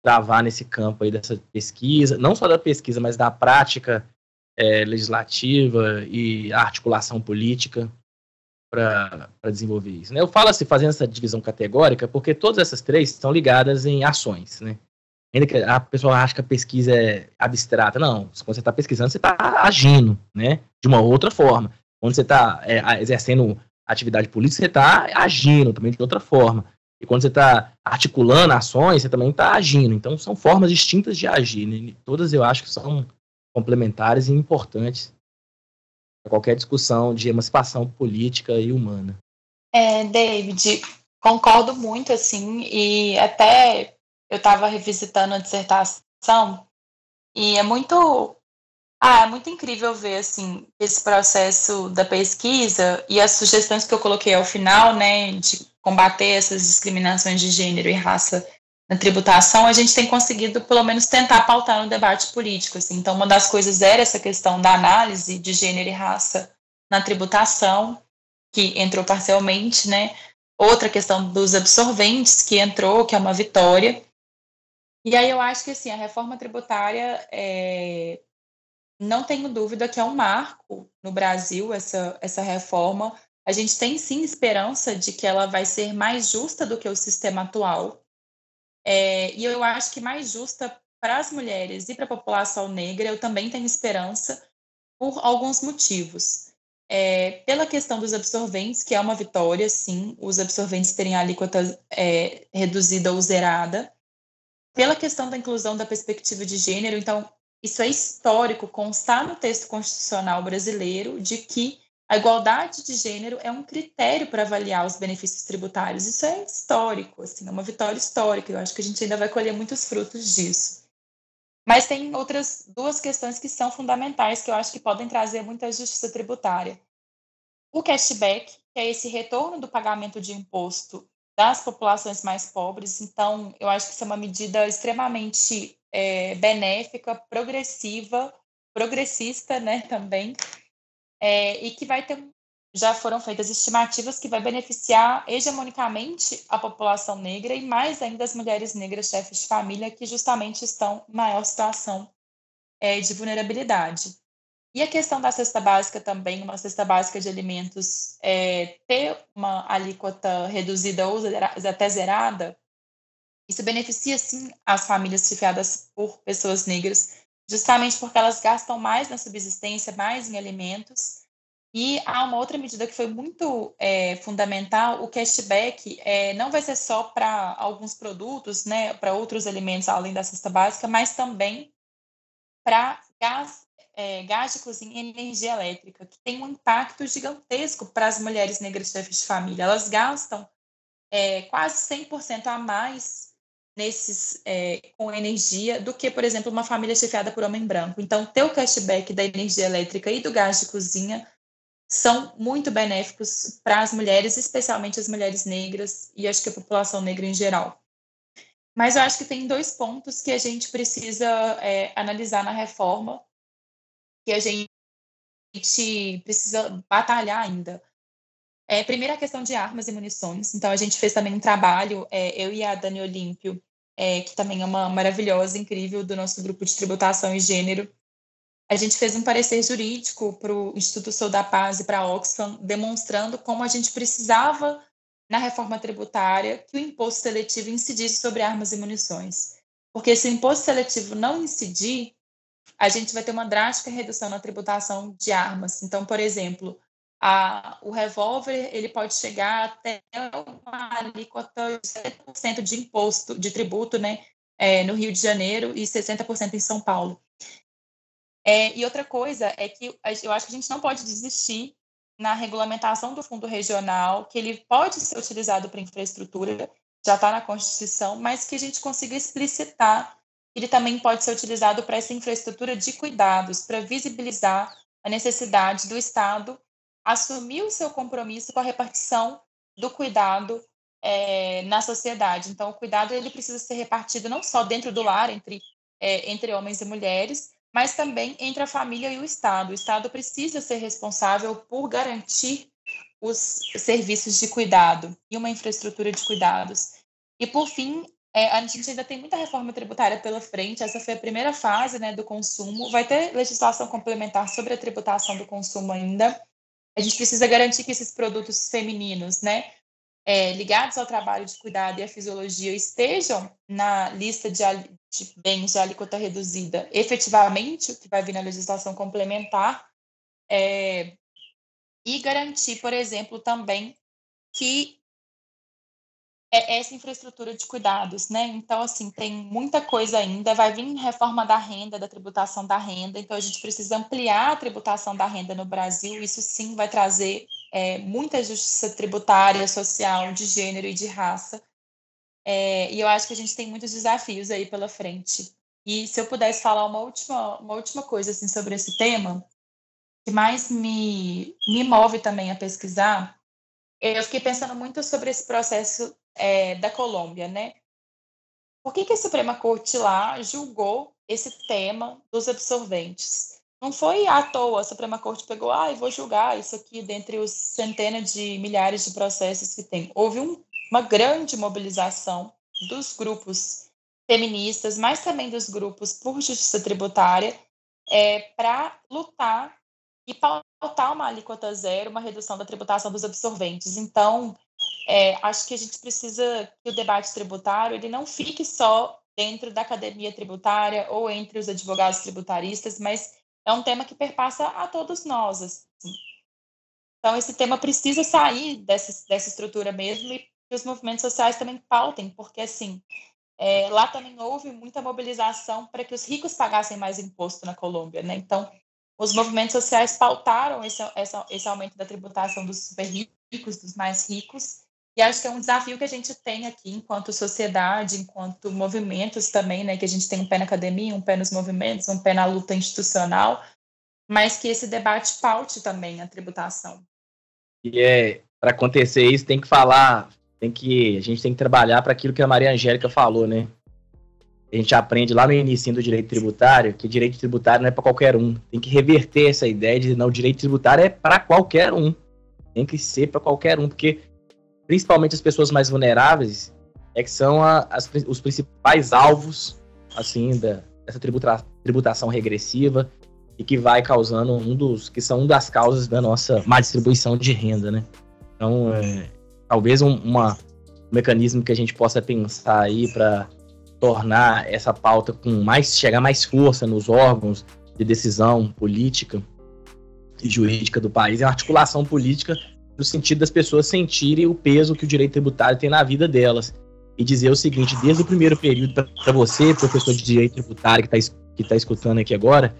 travar nesse campo aí dessa pesquisa, não só da pesquisa, mas da prática é, legislativa e articulação política? para desenvolver isso. Né? Eu falo assim, fazendo essa divisão categórica, porque todas essas três estão ligadas em ações. Né? Ainda que a pessoa acha que a pesquisa é abstrata. Não, quando você está pesquisando, você está agindo né? de uma outra forma. Quando você está é, exercendo atividade política, você está agindo também de outra forma. E quando você está articulando ações, você também está agindo. Então, são formas distintas de agir. Né? Todas eu acho que são complementares e importantes para qualquer discussão de emancipação política e humana. É, David, concordo muito, assim, e até eu estava revisitando a dissertação e é muito ah, é muito incrível ver assim esse processo da pesquisa e as sugestões que eu coloquei ao final, né, de combater essas discriminações de gênero e raça na tributação, a gente tem conseguido pelo menos tentar pautar no debate político. Assim. Então, uma das coisas era essa questão da análise de gênero e raça na tributação, que entrou parcialmente, né? Outra questão dos absorventes, que entrou, que é uma vitória. E aí eu acho que assim, a reforma tributária é, não tenho dúvida que é um marco no Brasil essa, essa reforma. A gente tem sim esperança de que ela vai ser mais justa do que o sistema atual. É, e eu acho que mais justa para as mulheres e para a população negra, eu também tenho esperança por alguns motivos. É, pela questão dos absorventes, que é uma vitória, sim, os absorventes terem a alíquota é, reduzida ou zerada. Pela questão da inclusão da perspectiva de gênero, então, isso é histórico, constar no texto constitucional brasileiro de que a igualdade de gênero é um critério para avaliar os benefícios tributários. Isso é histórico, assim, é uma vitória histórica. Eu acho que a gente ainda vai colher muitos frutos disso. Mas tem outras duas questões que são fundamentais que eu acho que podem trazer muita justiça tributária. O cashback, que é esse retorno do pagamento de imposto das populações mais pobres. Então, eu acho que isso é uma medida extremamente é, benéfica, progressiva, progressista, né, também, é, e que vai ter, já foram feitas estimativas que vai beneficiar hegemonicamente a população negra e mais ainda as mulheres negras chefes de família que justamente estão em maior situação é, de vulnerabilidade. E a questão da cesta básica também, uma cesta básica de alimentos é, ter uma alíquota reduzida ou até zerada, isso beneficia sim as famílias chefiadas por pessoas negras, justamente porque elas gastam mais na subsistência, mais em alimentos. E há uma outra medida que foi muito é, fundamental: o cashback é, não vai ser só para alguns produtos, né, para outros alimentos além da cesta básica, mas também para gás, é, gás de cozinha e energia elétrica, que tem um impacto gigantesco para as mulheres negras chefes de família. Elas gastam é, quase 100% a mais nesses é, com energia do que, por exemplo, uma família chefiada por homem branco. Então, ter o cashback da energia elétrica e do gás de cozinha são muito benéficos para as mulheres, especialmente as mulheres negras e acho que a população negra em geral. Mas eu acho que tem dois pontos que a gente precisa é, analisar na reforma, que a gente precisa batalhar ainda. É, primeiro, a questão de armas e munições. Então, a gente fez também um trabalho, é, eu e a Dani Olímpio, é, que também é uma maravilhosa, incrível, do nosso grupo de tributação e gênero. A gente fez um parecer jurídico para o Instituto Sou da Paz e para a Oxfam, demonstrando como a gente precisava, na reforma tributária, que o imposto seletivo incidisse sobre armas e munições. Porque se o imposto seletivo não incidir, a gente vai ter uma drástica redução na tributação de armas. Então, por exemplo, a, o revólver ele pode chegar até uma alíquota de 70% de imposto, de tributo, né, é, no Rio de Janeiro e 60% em São Paulo. É, e outra coisa é que eu acho que a gente não pode desistir na regulamentação do fundo regional, que ele pode ser utilizado para infraestrutura, já está na Constituição, mas que a gente consiga explicitar que ele também pode ser utilizado para essa infraestrutura de cuidados, para visibilizar a necessidade do Estado assumir o seu compromisso com a repartição do cuidado é, na sociedade. Então, o cuidado ele precisa ser repartido não só dentro do lar, entre, é, entre homens e mulheres, mas também entre a família e o Estado. O Estado precisa ser responsável por garantir os serviços de cuidado e uma infraestrutura de cuidados. E, por fim, é, a gente ainda tem muita reforma tributária pela frente. Essa foi a primeira fase né, do consumo. Vai ter legislação complementar sobre a tributação do consumo ainda a gente precisa garantir que esses produtos femininos, né, é, ligados ao trabalho de cuidado e à fisiologia estejam na lista de, de bens de alíquota reduzida efetivamente, o que vai vir na legislação complementar, é, e garantir, por exemplo, também que é essa infraestrutura de cuidados, né? Então, assim, tem muita coisa ainda. Vai vir reforma da renda, da tributação da renda. Então, a gente precisa ampliar a tributação da renda no Brasil. Isso sim vai trazer é, muita justiça tributária, social, de gênero e de raça. É, e eu acho que a gente tem muitos desafios aí pela frente. E se eu pudesse falar uma última, uma última coisa assim, sobre esse tema, que mais me, me move também a pesquisar, eu fiquei pensando muito sobre esse processo é, da Colômbia, né? Por que, que a Suprema Corte lá julgou esse tema dos absorventes? Não foi à toa a Suprema Corte pegou, ah, eu vou julgar isso aqui dentre os centenas de milhares de processos que tem. Houve um, uma grande mobilização dos grupos feministas, mas também dos grupos por justiça tributária, é, para lutar e pautar uma alíquota zero, uma redução da tributação dos absorventes. Então, é, acho que a gente precisa que o debate tributário ele não fique só dentro da academia tributária ou entre os advogados tributaristas, mas é um tema que perpassa a todos nós. Assim. Então, esse tema precisa sair dessa, dessa estrutura mesmo e que os movimentos sociais também pautem, porque, assim, é, lá também houve muita mobilização para que os ricos pagassem mais imposto na Colômbia, né? Então, os movimentos sociais pautaram esse, esse, esse aumento da tributação dos super ricos, dos mais ricos, e acho que é um desafio que a gente tem aqui enquanto sociedade, enquanto movimentos também, né? Que a gente tem um pé na academia, um pé nos movimentos, um pé na luta institucional, mas que esse debate paute também a tributação. E é, para acontecer isso, tem que falar, tem que a gente tem que trabalhar para aquilo que a Maria Angélica falou, né? A gente aprende lá no início do direito tributário que direito tributário não é para qualquer um. Tem que reverter essa ideia de não, direito tributário é para qualquer um. Tem que ser para qualquer um, porque principalmente as pessoas mais vulneráveis é que são a, as, os principais alvos assim da, dessa tributa, tributação regressiva e que vai causando um dos que são uma das causas da nossa má distribuição de renda, né? Então, é, talvez um, uma, um mecanismo que a gente possa pensar aí para tornar essa pauta com mais chegar mais força nos órgãos de decisão política e jurídica do país é a articulação política no sentido das pessoas sentirem o peso que o direito tributário tem na vida delas e dizer o seguinte desde o primeiro período para você professor de direito tributário que está que tá escutando aqui agora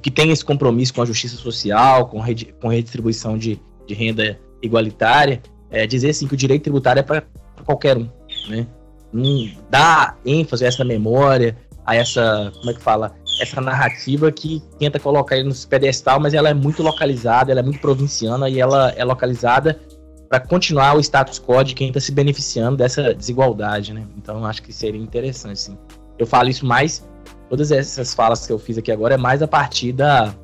que tem esse compromisso com a justiça social com, redi, com redistribuição de, de renda igualitária é, dizer assim que o direito tributário é para qualquer um, né? Não dá ênfase a essa memória, a essa, como é que fala, essa narrativa que tenta colocar ele no pedestal, mas ela é muito localizada, ela é muito provinciana e ela é localizada para continuar o status quo de quem está se beneficiando dessa desigualdade, né? Então acho que seria interessante, sim. Eu falo isso mais, todas essas falas que eu fiz aqui agora é mais a partir da,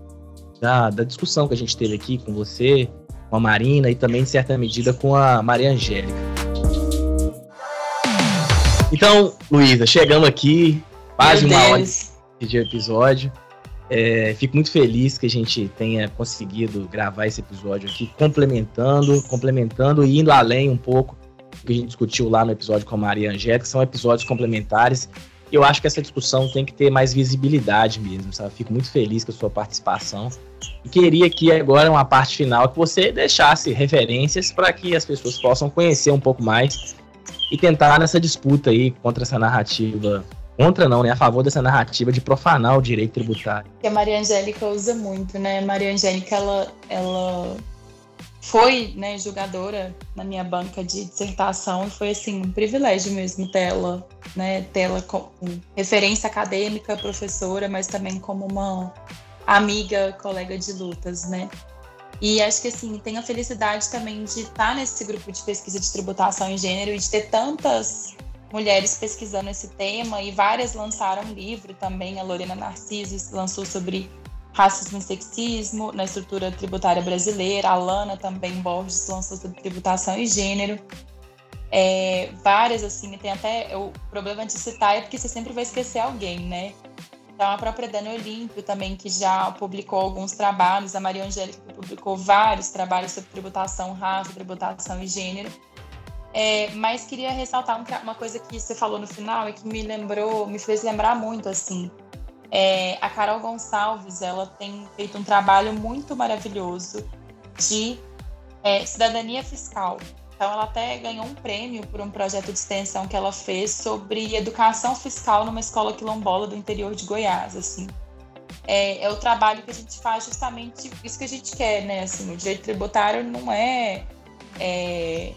da, da discussão que a gente teve aqui com você, com a Marina e também, em certa medida, com a Maria Angélica. Então, Luísa, chegamos aqui, quase uma hora de episódio. É, fico muito feliz que a gente tenha conseguido gravar esse episódio aqui, complementando, complementando e indo além um pouco do que a gente discutiu lá no episódio com a Maria Angélica, são episódios complementares. Eu acho que essa discussão tem que ter mais visibilidade mesmo, sabe? Fico muito feliz com a sua participação. E queria aqui agora uma parte final que você deixasse referências para que as pessoas possam conhecer um pouco mais e tentar nessa disputa aí contra essa narrativa contra não, né? A favor dessa narrativa de profanar o direito tributário. Que a Maria Angélica usa muito, né? Maria Angélica, ela, ela foi, né, julgadora na minha banca de dissertação e foi, assim, um privilégio mesmo ter ela, né? Ter ela como referência acadêmica, professora, mas também como uma amiga, colega de lutas, né? E acho que assim, tenho a felicidade também de estar nesse grupo de pesquisa de tributação em gênero e de ter tantas mulheres pesquisando esse tema e várias lançaram livro também. A Lorena Narciso lançou sobre racismo e sexismo na estrutura tributária brasileira. A Lana também Borges lançou sobre tributação e gênero. É, várias assim, tem até o problema de citar é porque você sempre vai esquecer alguém, né? Então, a própria Dani Olímpio também, que já publicou alguns trabalhos, a Maria Angélica publicou vários trabalhos sobre tributação, raça, tributação e gênero. É, mas queria ressaltar um, uma coisa que você falou no final e que me lembrou, me fez lembrar muito, assim. É, a Carol Gonçalves, ela tem feito um trabalho muito maravilhoso de é, cidadania fiscal. Então, ela até ganhou um prêmio por um projeto de extensão que ela fez sobre educação fiscal numa escola quilombola do interior de Goiás, assim. É, é, o trabalho que a gente faz justamente isso que a gente quer, né? Assim, o direito tributário não é, é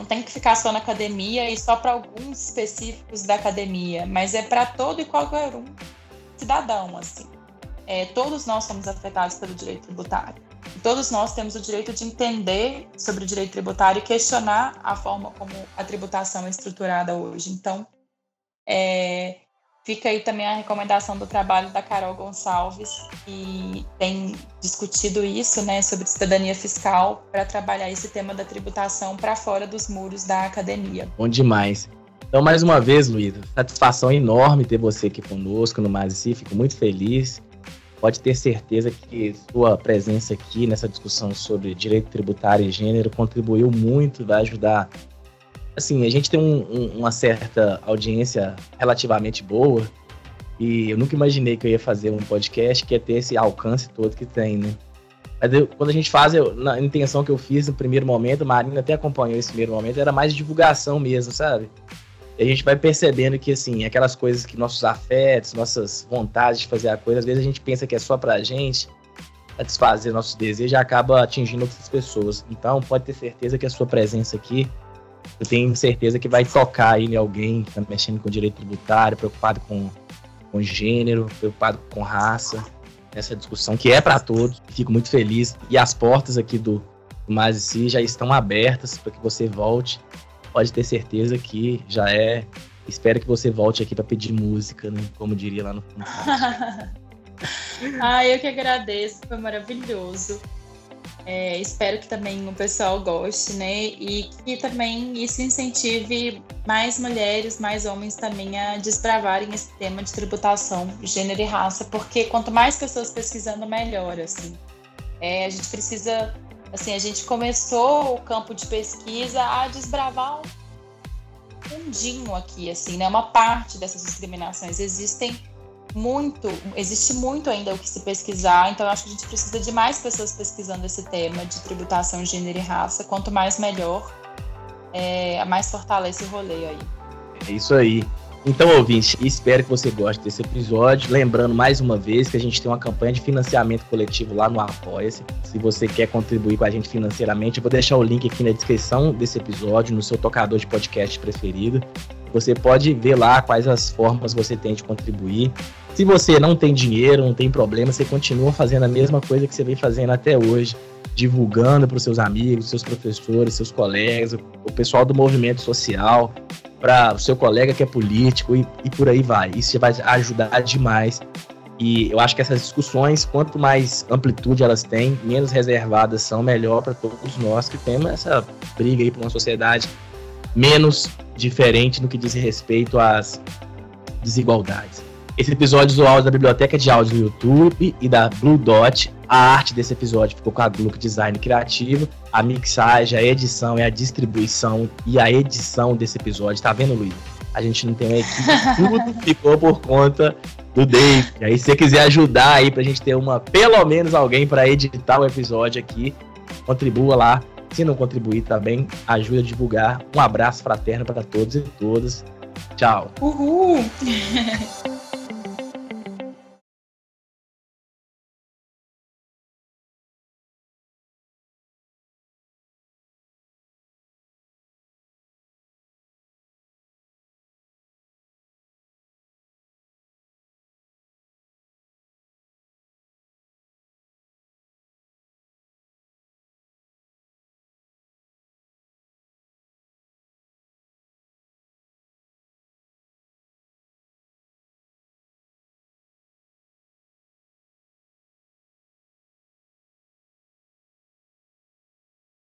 não tem que ficar só na academia e só para alguns específicos da academia, mas é para todo e qualquer um cidadão, assim. É, todos nós somos afetados pelo direito tributário. Todos nós temos o direito de entender sobre o direito tributário e questionar a forma como a tributação é estruturada hoje. Então, é, fica aí também a recomendação do trabalho da Carol Gonçalves, que tem discutido isso, né, sobre cidadania fiscal, para trabalhar esse tema da tributação para fora dos muros da academia. Bom demais. Então, mais uma vez, Luísa, satisfação enorme ter você aqui conosco no Mais Fico muito feliz pode ter certeza que sua presença aqui nessa discussão sobre direito tributário e gênero contribuiu muito, vai ajudar. Assim, a gente tem um, um, uma certa audiência relativamente boa e eu nunca imaginei que eu ia fazer um podcast que ia ter esse alcance todo que tem, né? Mas eu, quando a gente faz, eu, na intenção que eu fiz no primeiro momento, a Marina até acompanhou esse primeiro momento, era mais divulgação mesmo, sabe? E a gente vai percebendo que, assim, aquelas coisas que nossos afetos, nossas vontades de fazer a coisa, às vezes a gente pensa que é só pra gente satisfazer nossos desejos acaba atingindo outras pessoas. Então, pode ter certeza que a sua presença aqui, eu tenho certeza que vai tocar aí em alguém que tá mexendo com direito tributário, preocupado com, com gênero, preocupado com raça, nessa discussão que é para todos. Fico muito feliz. E as portas aqui do, do Mais Si já estão abertas para que você volte pode ter certeza que já é. Espero que você volte aqui para pedir música, né? Como diria lá no ah, eu que agradeço, foi maravilhoso. É, espero que também o pessoal goste, né? E que também isso incentive mais mulheres, mais homens também a desbravarem esse tema de tributação, gênero e raça, porque quanto mais pessoas pesquisando, melhor, assim. É, a gente precisa Assim, a gente começou o campo de pesquisa a desbravar um fundinho aqui, assim, né? Uma parte dessas discriminações existem muito, existe muito ainda o que se pesquisar, então eu acho que a gente precisa de mais pessoas pesquisando esse tema de tributação, gênero e raça. Quanto mais melhor, é, mais fortalece o rolê aí. É isso aí. Então, ouvinte, espero que você goste desse episódio. Lembrando mais uma vez que a gente tem uma campanha de financiamento coletivo lá no Apoia-se. Se você quer contribuir com a gente financeiramente, eu vou deixar o link aqui na descrição desse episódio, no seu tocador de podcast preferido. Você pode ver lá quais as formas você tem de contribuir. Se você não tem dinheiro, não tem problema, você continua fazendo a mesma coisa que você vem fazendo até hoje, divulgando para os seus amigos, seus professores, seus colegas, o pessoal do movimento social, para o seu colega que é político e, e por aí vai. Isso vai ajudar demais. E eu acho que essas discussões, quanto mais amplitude elas têm, menos reservadas são, melhor para todos nós que temos essa briga aí para uma sociedade menos diferente no que diz respeito às desigualdades. Esse episódio do áudio da Biblioteca de Áudio do YouTube e da Blue Dot. A arte desse episódio ficou com a Gluck Design Criativo. A mixagem, a edição e a distribuição e a edição desse episódio. Tá vendo, Luiz? A gente não tem uma equipe, tudo ficou por conta do Dave. E aí, se você quiser ajudar aí pra gente ter uma, pelo menos alguém para editar o episódio aqui, contribua lá. Se não contribuir também, ajuda a divulgar. Um abraço fraterno para todos e todas. Tchau. Uhul!